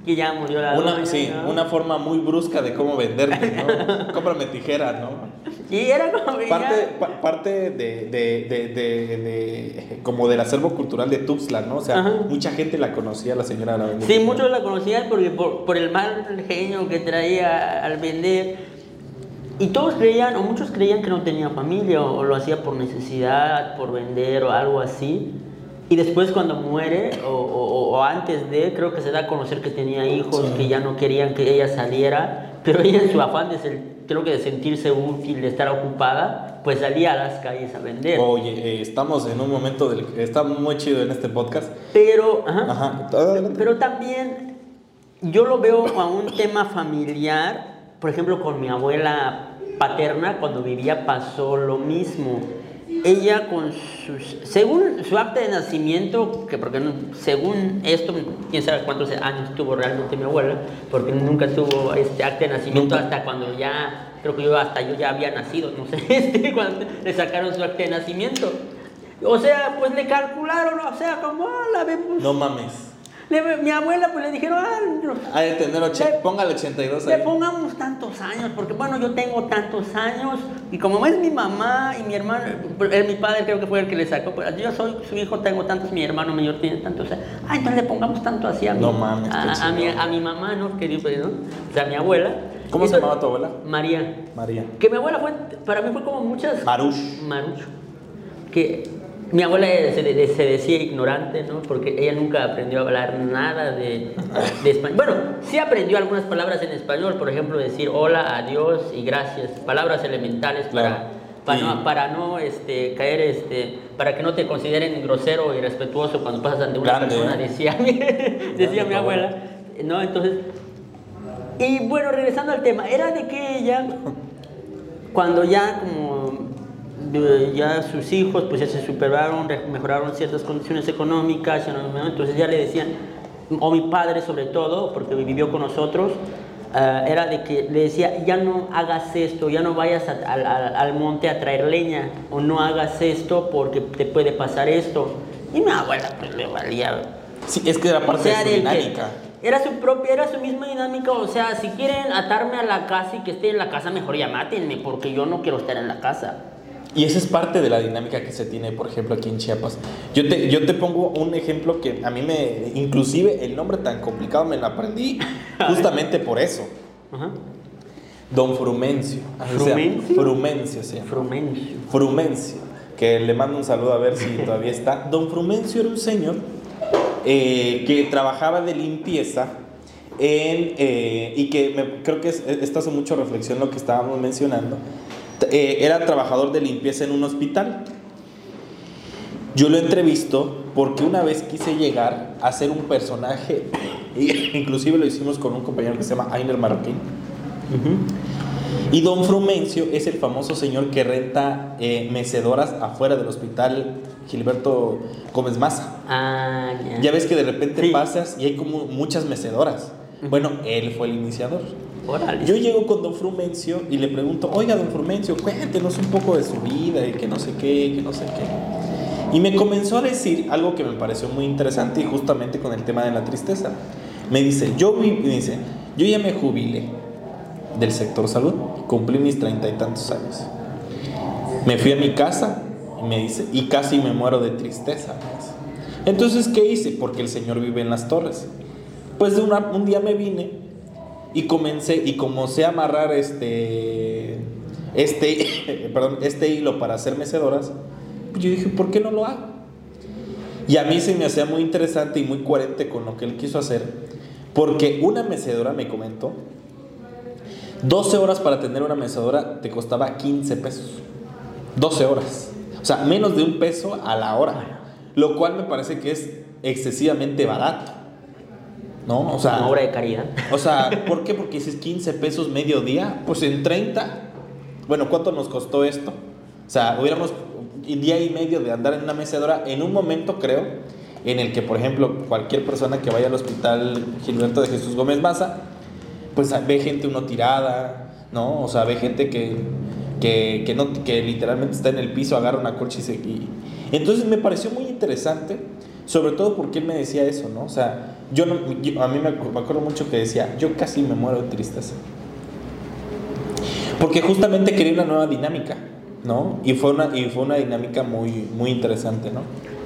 Que ya murió la una, sí, ¿no? una forma muy brusca de cómo venderte, ¿no? *laughs* cómprame tijera, ¿no? Y era como Parte, pa- parte de, de, de, de- como del acervo cultural de Tuxtla, ¿no? O sea, Ajá. mucha gente la conocía, la señora la Sí, muchos la conocían porque por, por el mal genio que traía al vender. Y todos creían, o muchos creían que no tenía familia, o, lo hacía por necesidad, por vender, o algo así. Y después cuando muere, o, o- o antes de, creo que se da a conocer que tenía hijos, Sí. que ya no querían que ella saliera. Pero ella en su afán de ser, creo que de sentirse útil, de estar ocupada, pues salía a las calles a vender. Oye, eh, estamos en un momento del... Está muy chido en este podcast. Pero, ajá. Ajá. Pero también yo lo veo a un tema familiar, por ejemplo, con mi abuela paterna, cuando vivía pasó lo mismo. Ella con sus, según su acta de nacimiento, que porque no- según esto, quién sabe cuántos años tuvo realmente mi abuela, porque nunca tuvo este acta de nacimiento Nunca. hasta cuando ya, creo que yo hasta yo ya había nacido, no sé, *laughs* este, cuando le sacaron su acta de nacimiento. O sea, pues le calcularon, o sea, como ah, la vemos. No mames. Le- mi abuela pues le dijeron, ah, no, Ha de tener... oche- Le- Póngale 82 le ahí. pongamos tantos años, porque bueno, yo tengo tantos años, y como es mi mamá y mi hermano, eh, mi padre creo que fue el que le sacó, pues yo soy su hijo, tengo tantos, mi hermano mayor tiene tantos, o sea, ah, entonces le pongamos tanto así a mi, No mames, a, a mi, a mi mamá, ¿no? Que digo, pues, ¿no? O sea, a mi abuela. ¿Cómo se llamaba tu abuela? María. María. Que mi abuela fue, para mí fue como muchas... Marush. Marucho. Que mi abuela se, de- se decía ignorante, ¿no? Porque ella nunca aprendió a hablar nada de, de español. Bueno, sí aprendió algunas palabras en español, por ejemplo, decir hola, adiós y gracias. Palabras elementales Claro. para, para, no, para no este, caer, este, para que no te consideren grosero y respetuoso cuando pasas ante una Grande, persona, ¿eh? decía, mi- *laughs* decía mi abuela. ¿No? Entonces, y bueno, regresando al tema, era de que ella, cuando ya como ya sus hijos pues ya se superaron, mejoraron ciertas condiciones económicas, entonces ya le decían, o mi padre sobre todo, porque vivió con nosotros, ah, era de que le decía, ya no hagas esto, ya no vayas a- al- al- al monte a traer leña, o no hagas esto porque te puede pasar esto. Y mi abuela pues le valía Sí, es que era parte o sea, de su dinámica. Era su propia, era su misma dinámica. O sea, si quieren atarme a la casa y que esté en la casa, mejor ya mátenme, porque yo no quiero estar en la casa. Y esa es parte de la dinámica que se tiene, por ejemplo, aquí en Chiapas. Yo te, yo te pongo un ejemplo que a mí me, inclusive el nombre tan complicado me lo aprendí *laughs* justamente por eso. Ajá. Don Frumencio. ¿Frumencio? Frumencio se llama. Frumencio. Frumencio, que le mando un saludo a ver si *laughs* todavía está. Don Frumencio era un señor eh, que trabajaba de limpieza en, eh, y que me- creo que es- esto hace mucho reflexión lo que estábamos mencionando. Eh, era trabajador de limpieza en un hospital. Yo lo entrevisto porque una vez quise llegar a ser un personaje, y *laughs* inclusive lo hicimos con un compañero que se llama Ainer Marroquín. Y don Frumencio es el famoso señor que renta eh, mecedoras afuera del hospital Gilberto Gómez Maza. Ah, ya. Ya ves que de repente Sí. pasas y hay como muchas mecedoras. Bueno, él fue el iniciador. Órale. Yo llego con don Frumencio y le pregunto, oiga, don Frumencio, cuéntenos un poco de su vida y que no sé qué, que no sé qué. Y me comenzó a decir algo que me pareció muy interesante y justamente con el tema de la tristeza. Me dice, yo, me dice, yo ya me jubilé del sector salud, cumplí mis treinta y tantos años. Me fui a mi casa y me dice, y casi me muero de tristeza. Entonces, ¿qué hice? Porque el Señor vive en las torres. Pues de una- un día me vine y comencé y comencé a amarrar este este *laughs* perdón, este hilo para hacer mecedoras. Pues yo dije, ¿por qué no lo hago? Y a mí se me hacía muy interesante y muy coherente con lo que él quiso hacer, porque una mecedora me comentó 12 horas para tener una mecedora te costaba 15 pesos. 12 horas. O sea, menos de un peso a la hora. Lo cual me parece que es excesivamente barato. ¿No? O sea, Una obra de caridad. o sea, ¿por qué? Porque dices 15 pesos medio día. Pues en 30. Bueno, ¿cuánto nos costó esto? O sea, hubiéramos un día y medio de andar en una mecedora en un momento, creo, en el que, por ejemplo, cualquier persona que vaya al hospital Gilberto de Jesús Gómez Maza, pues ve gente uno tirada, ¿no? O sea, ve gente que, que, que no, que literalmente está en el piso, agarra una colcha y se... y- Entonces me pareció muy interesante, sobre todo porque él me decía eso, ¿no? O sea, yo, no, yo- a mí me, me acuerdo mucho que decía, yo casi me muero de tristeza. Porque justamente quería una nueva dinámica, ¿no? Y fue una, y fue una dinámica muy, muy interesante, ¿no?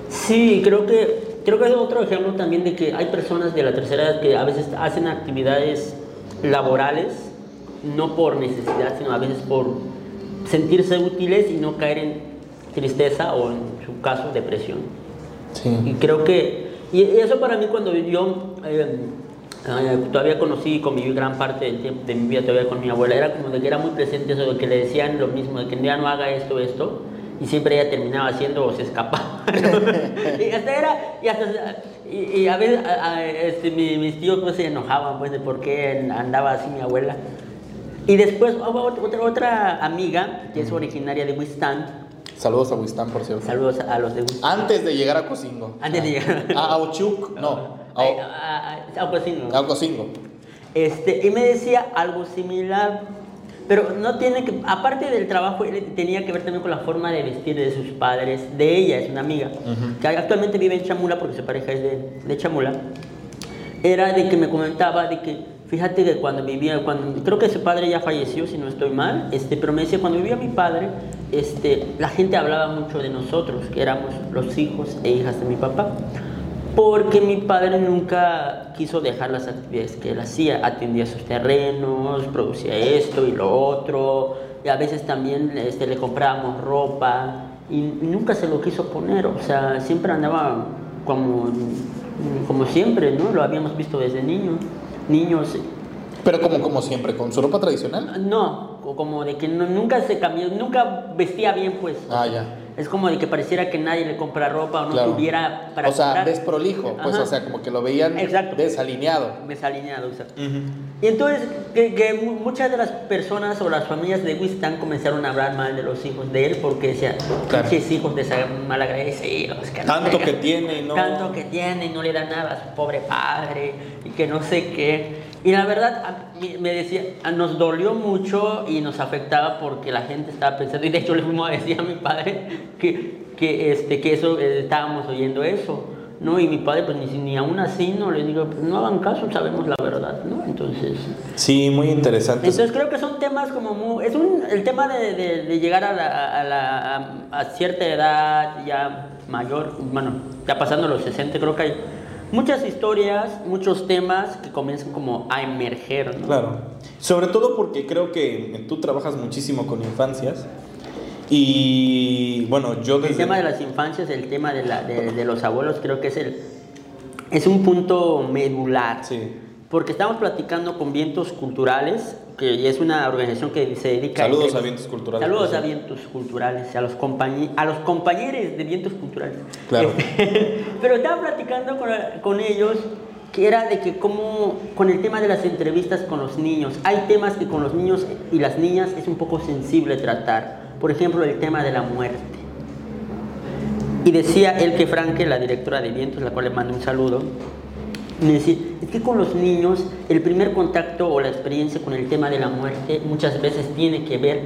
Sí, creo que creo que es otro ejemplo también de que hay personas de la tercera edad que a veces hacen actividades laborales no por necesidad, sino a veces por sentirse útiles y no caer en tristeza o en su caso depresión. Y Sí. creo que, y eso para mí cuando yo eh, eh, todavía conocí y conviví gran parte del tiempo de mi vida todavía con mi abuela, era como de que era muy presente eso de que le decían lo mismo, de que ya no haga esto, esto, y siempre ella terminaba haciendo o se escapaba. *laughs* y hasta era, y, hasta, y, y a veces a- a- este, mi- mis tíos pues se enojaban pues de por qué andaba así mi abuela. Y después otra, otra amiga que es originaria de Wistán, Saludos a Wistán, por cierto. saludos a los de Wistán. Antes de llegar a Cocingo. Antes de llegar. A Auchuc, no. A, Ay, a- a- a- sí, no. a Cocingo. Este, y me decía algo similar, pero no tiene que, aparte del trabajo, tenía que ver también con la forma de vestir de sus padres, de ella, es una amiga, que actualmente vive en Chamula porque su pareja es de, de Chamula. Era de que me comentaba de que, fíjate que cuando vivía, cuando, creo que su padre ya falleció, si no estoy mal, este, pero me decía, cuando vivía mi padre, este, la gente hablaba mucho de nosotros, que éramos los hijos e hijas de mi papá. Porque mi padre nunca quiso dejar las actividades que él hacía. Atendía sus terrenos, producía esto y lo otro. Y a veces también este, le comprábamos ropa. Y nunca se lo quiso poner. O sea, siempre andaba como, como siempre, ¿no? Lo habíamos visto desde niño. Niños. Pero como, como siempre, con su ropa tradicional. No, como de que no- nunca se cambió, nunca vestía bien, pues. Ah, ya. Es como de que pareciera que nadie le compra ropa o no Claro. tuviera para o sea, comprar. desprolijo, pues, Ajá. o sea, como que lo veían Exacto. desalineado. Desalineado, exacto. Y entonces, que, que mu- muchas de las personas o las familias de Winston comenzaron a hablar mal de los hijos de él porque decían, Claro. pinches hijos de malagradecidos. Que Tanto que tiene no- Tanto que tiene y no le da nada a su pobre padre y que no sé qué. Y la verdad, me decía, nos dolió mucho y nos afectaba porque la gente estaba pensando, y de hecho le fuimos a decir a mi padre que, que, este, que eso, eh, estábamos oyendo eso. ¿no? Y mi padre, pues ni, ni aún así, no le digo, pues no hagan caso, sabemos la verdad, ¿no? Entonces, Sí, muy interesante. entonces creo que son temas como muy, es un, el tema de, de- de llegar a, la, a, la- a- a cierta edad ya mayor, bueno, ya pasando los 60, creo que hay muchas historias, muchos temas que comienzan como a emerger, ¿no? Claro. Sobre todo porque creo que tú trabajas muchísimo con infancias. Y bueno, yo desde. El tema de las infancias, el tema de, la, de, de los abuelos, creo que es el es un punto medular. Sí. Porque estamos platicando con Vientos Culturales, que es una organización que se dedica Saludos a... a Vientos Culturales, Saludos a. Vientos Culturales, a los, compañe- a los compañeros de Vientos Culturales. Claro. Este, *laughs* Pero estaba platicando con, con ellos que era de que como con el tema de las entrevistas con los niños, hay temas que con los niños y las niñas es un poco sensible tratar. Por ejemplo, el tema de la muerte. Y decía Elke Franke, la directora de Vientos, la cual le mando un saludo, me decía, es que con los niños el primer contacto o la experiencia con el tema de la muerte muchas veces tiene que ver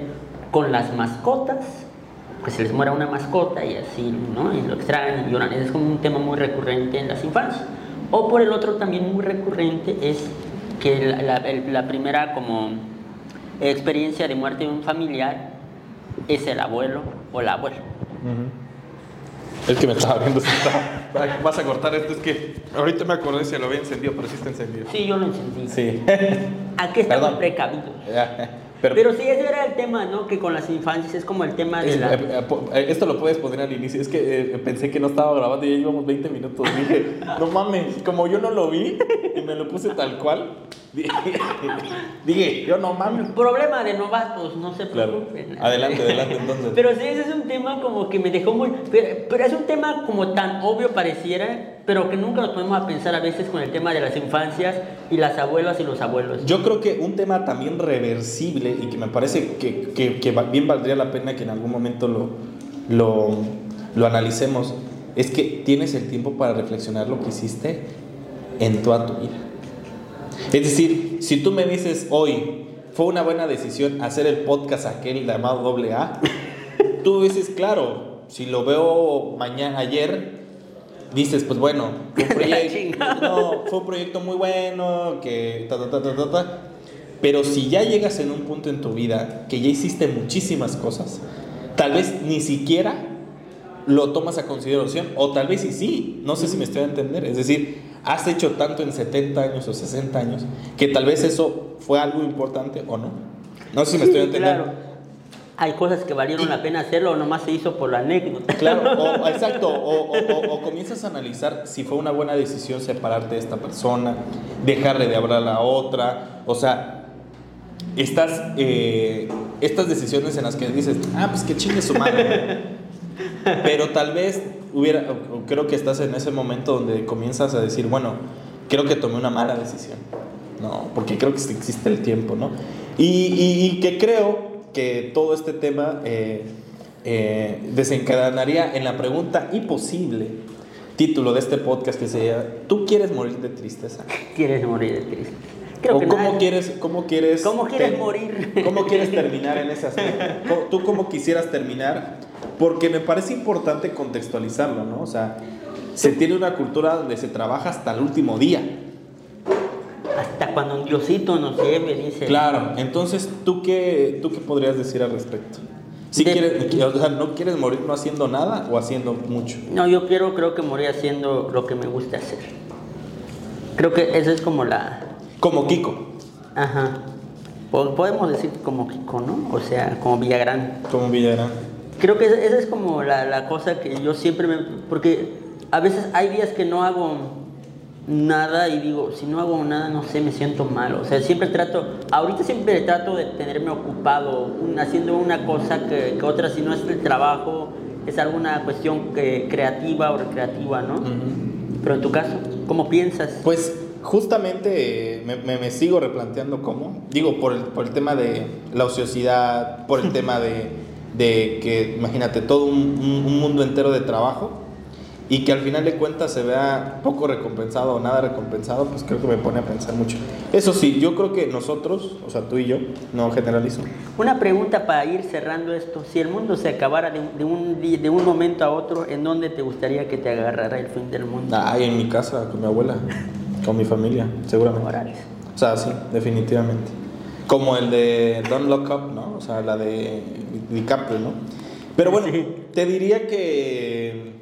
con las mascotas, que se les muera una mascota y así, ¿no? Y lo extrañan y lloran. Es como un tema muy recurrente en las infancias. O por el otro también muy recurrente es que la, primera como experiencia de muerte de un familiar es el abuelo o la abuela. El que me estaba viendo *laughs* Ay, Vas a cortar esto, es que ahorita me acordé si lo había encendido, pero sí está encendido. Sí, yo lo entendí. Sí. *laughs* Aquí estamos Perdón. precavidos. pero, Pero sí, ese era el tema, ¿no? Que con las infancias es como el tema de es- la... eh, eh, eh, esto lo puedes poner al inicio. Es que eh, pensé que no estaba grabando y ya llevamos 20 minutos. Dije, no mames, como yo no lo vi y me lo puse tal cual, *laughs* dije, yo no mames. Problema de novatos, no se Claro. preocupen. Adelante, adelante, *laughs* entonces. Pero sí, ese es un tema como que me dejó muy... Pero, pero es un tema como tan obvio pareciera, pero que nunca nos ponemos a pensar a veces con el tema de las infancias y las abuelas y los abuelos. Yo creo que un tema también reversible y que me parece que, que- que va- bien valdría la pena que en algún momento lo, lo, lo analicemos es que tienes el tiempo para reflexionar lo que hiciste en toda tu vida. Es decir, si tú me dices hoy fue una buena decisión hacer el podcast aquel llamado AA, *laughs* tú dices, claro, si lo veo mañana, ayer, dices, pues bueno, fue un *laughs* proyecto, no, fue un proyecto muy bueno, que ta, ta, ta, ta, ta, ta. Pero si ya llegas en un punto en tu vida que ya hiciste muchísimas cosas, tal vez ni siquiera lo tomas a consideración, o tal vez sí, sí, no sé si me estoy a entender. Es decir, has hecho tanto en 70 años o 60 años que tal vez eso fue algo importante o no. No sé si me Sí, estoy a entender. claro. Hay cosas que valieron la pena hacerlo o nomás se hizo por la anécdota. Claro, *laughs* o, exacto, o, o- o- o comienzas a analizar si fue una buena decisión separarte de esta persona, dejarle de hablar a la otra, o sea, estas, eh, estas decisiones en las que dices, ah, pues que chingue su madre. *laughs* Pero tal vez hubiera, creo que estás en ese momento donde comienzas a decir, bueno, creo que tomé una mala decisión, ¿no? Porque creo que existe el tiempo, ¿no? Y, y- que creo que todo este tema eh, eh, desencadenaría en la pregunta imposible, título de este podcast que se llama, ¿tú quieres morir de tristeza? *laughs* Quieres morir de triste. Creo ¿O que cómo nadie- quieres, cómo quieres, ¿Cómo quieres morir? *laughs* ¿Cómo quieres terminar en ese aspecto? ¿Cómo- ¿Tú cómo quisieras terminar? Porque me parece importante contextualizarlo, ¿no? O sea, se tiene una cultura donde se trabaja hasta el último día. Hasta cuando un diosito nos lleve, dice. Claro, entonces, ¿tú qué, tú qué podrías decir al respecto? Si De- quieres, o sea, ¿no quieres morir no haciendo nada o haciendo mucho? No, yo quiero, creo que morir haciendo lo que me gusta hacer. Creo que esa es como la... Como Kiko, Ajá. Po- Podemos decir como Kiko, ¿no? O sea, como Villagrán. como Villarán. Creo que esa, esa es como la, la cosa que yo siempre me... Porque a veces hay días que no hago nada y digo, si no hago nada, no sé, me siento mal. O sea, siempre trato, ahorita siempre trato de tenerme ocupado un- haciendo una cosa que, que otra, si no es el trabajo, es alguna cuestión que- creativa o recreativa, ¿no? Pero en tu caso, ¿cómo piensas? Pues justamente me, me- me sigo replanteando cómo. Digo, por el, por el tema de la ociosidad, por el *laughs* tema de, de que, imagínate, todo un, un- un mundo entero de trabajo y que al final de cuentas se vea poco recompensado o nada recompensado, pues creo que me pone a pensar mucho. Eso sí, yo creo que nosotros, o sea, tú y yo, no generalizo, Una pregunta para ir cerrando esto. Si el mundo se acabara de, un- de un, de un momento a otro, ¿en dónde te gustaría que te agarrara el fin del mundo? ay, en mi casa, con mi abuela, con mi familia, seguramente. Morales. O sea, sí, definitivamente. Como el de Don't Look Up, ¿no? O sea, la de DiCaprio, ¿no? Pero bueno, Sí. te diría que,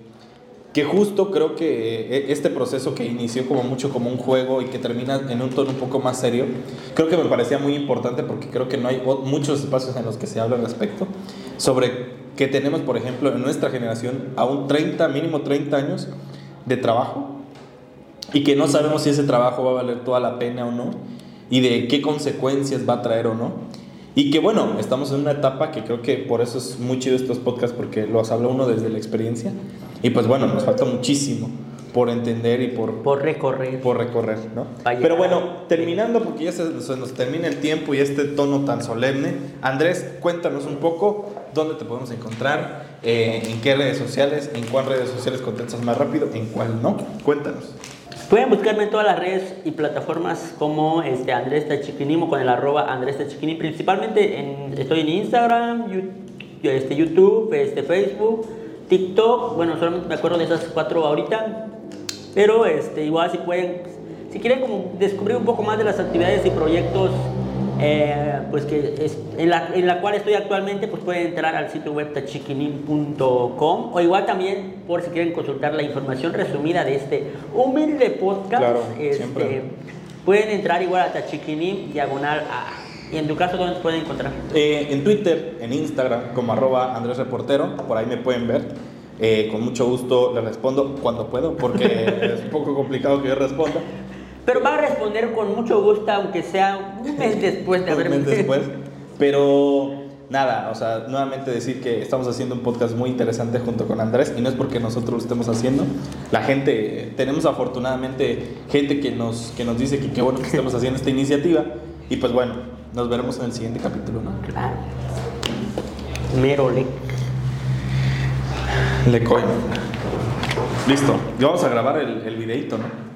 que justo creo que e- este proceso que inició como mucho como un juego y que termina en un tono un poco más serio, creo que me parecía muy importante porque creo que no hay muchos espacios en los que se habla al respecto sobre que tenemos, por ejemplo, en nuestra generación aún 30, mínimo 30 años de trabajo y que no sabemos si ese trabajo va a valer toda la pena o no y de qué consecuencias va a traer o no. Y que bueno, estamos en una etapa que creo que por eso es muy chido estos podcasts porque los habla uno desde la experiencia y pues bueno, nos falta muchísimo por entender y por, Por recorrer. por recorrer, ¿no? Pero bueno, terminando porque ya se, se nos termina el tiempo y este tono tan solemne, Andrés, cuéntanos un poco dónde te podemos encontrar, eh, en qué redes sociales, en cuál redes sociales contestas más rápido, en cuál no. Cuéntanos. Pueden buscarme en todas las redes y plataformas como este Andrés Tachiquinim o con el arroba Andrés Tachiquinim. Principalmente en, estoy en Instagram, Yu- este, YouTube, este, Facebook, TikTok. Bueno, solamente me acuerdo de esas cuatro ahorita. Pero este, igual si pueden, si quieren descubrir un poco más de las actividades y proyectos eh, pues que es, en, la, en la cual estoy actualmente, pues pueden entrar al sitio web tachiquinim.com o igual también por si quieren consultar la información resumida de este humilde podcast. Claro, este. Pueden entrar igual a tachiquinim diagonal a. Y en tu caso, ¿dónde te pueden encontrar? Eh, en Twitter, en Instagram, como arroba Andrés Reportero, por ahí me pueden ver. Eh, con mucho gusto les respondo cuando puedo, porque *laughs* es un poco complicado que yo responda. Pero va a responder con mucho gusto, aunque sea un mes *laughs* después de un haberme mes después. *laughs* Pero nada, o sea, nuevamente decir que estamos haciendo un podcast muy interesante junto con Andrés y no es porque nosotros lo estemos haciendo. La gente, tenemos afortunadamente gente que nos, que nos dice que qué bueno que estamos haciendo esta iniciativa y pues bueno, nos veremos en el siguiente capítulo, ¿no? Claro. Mero le. Le coin. Listo, y vamos a grabar el, el videito, ¿no?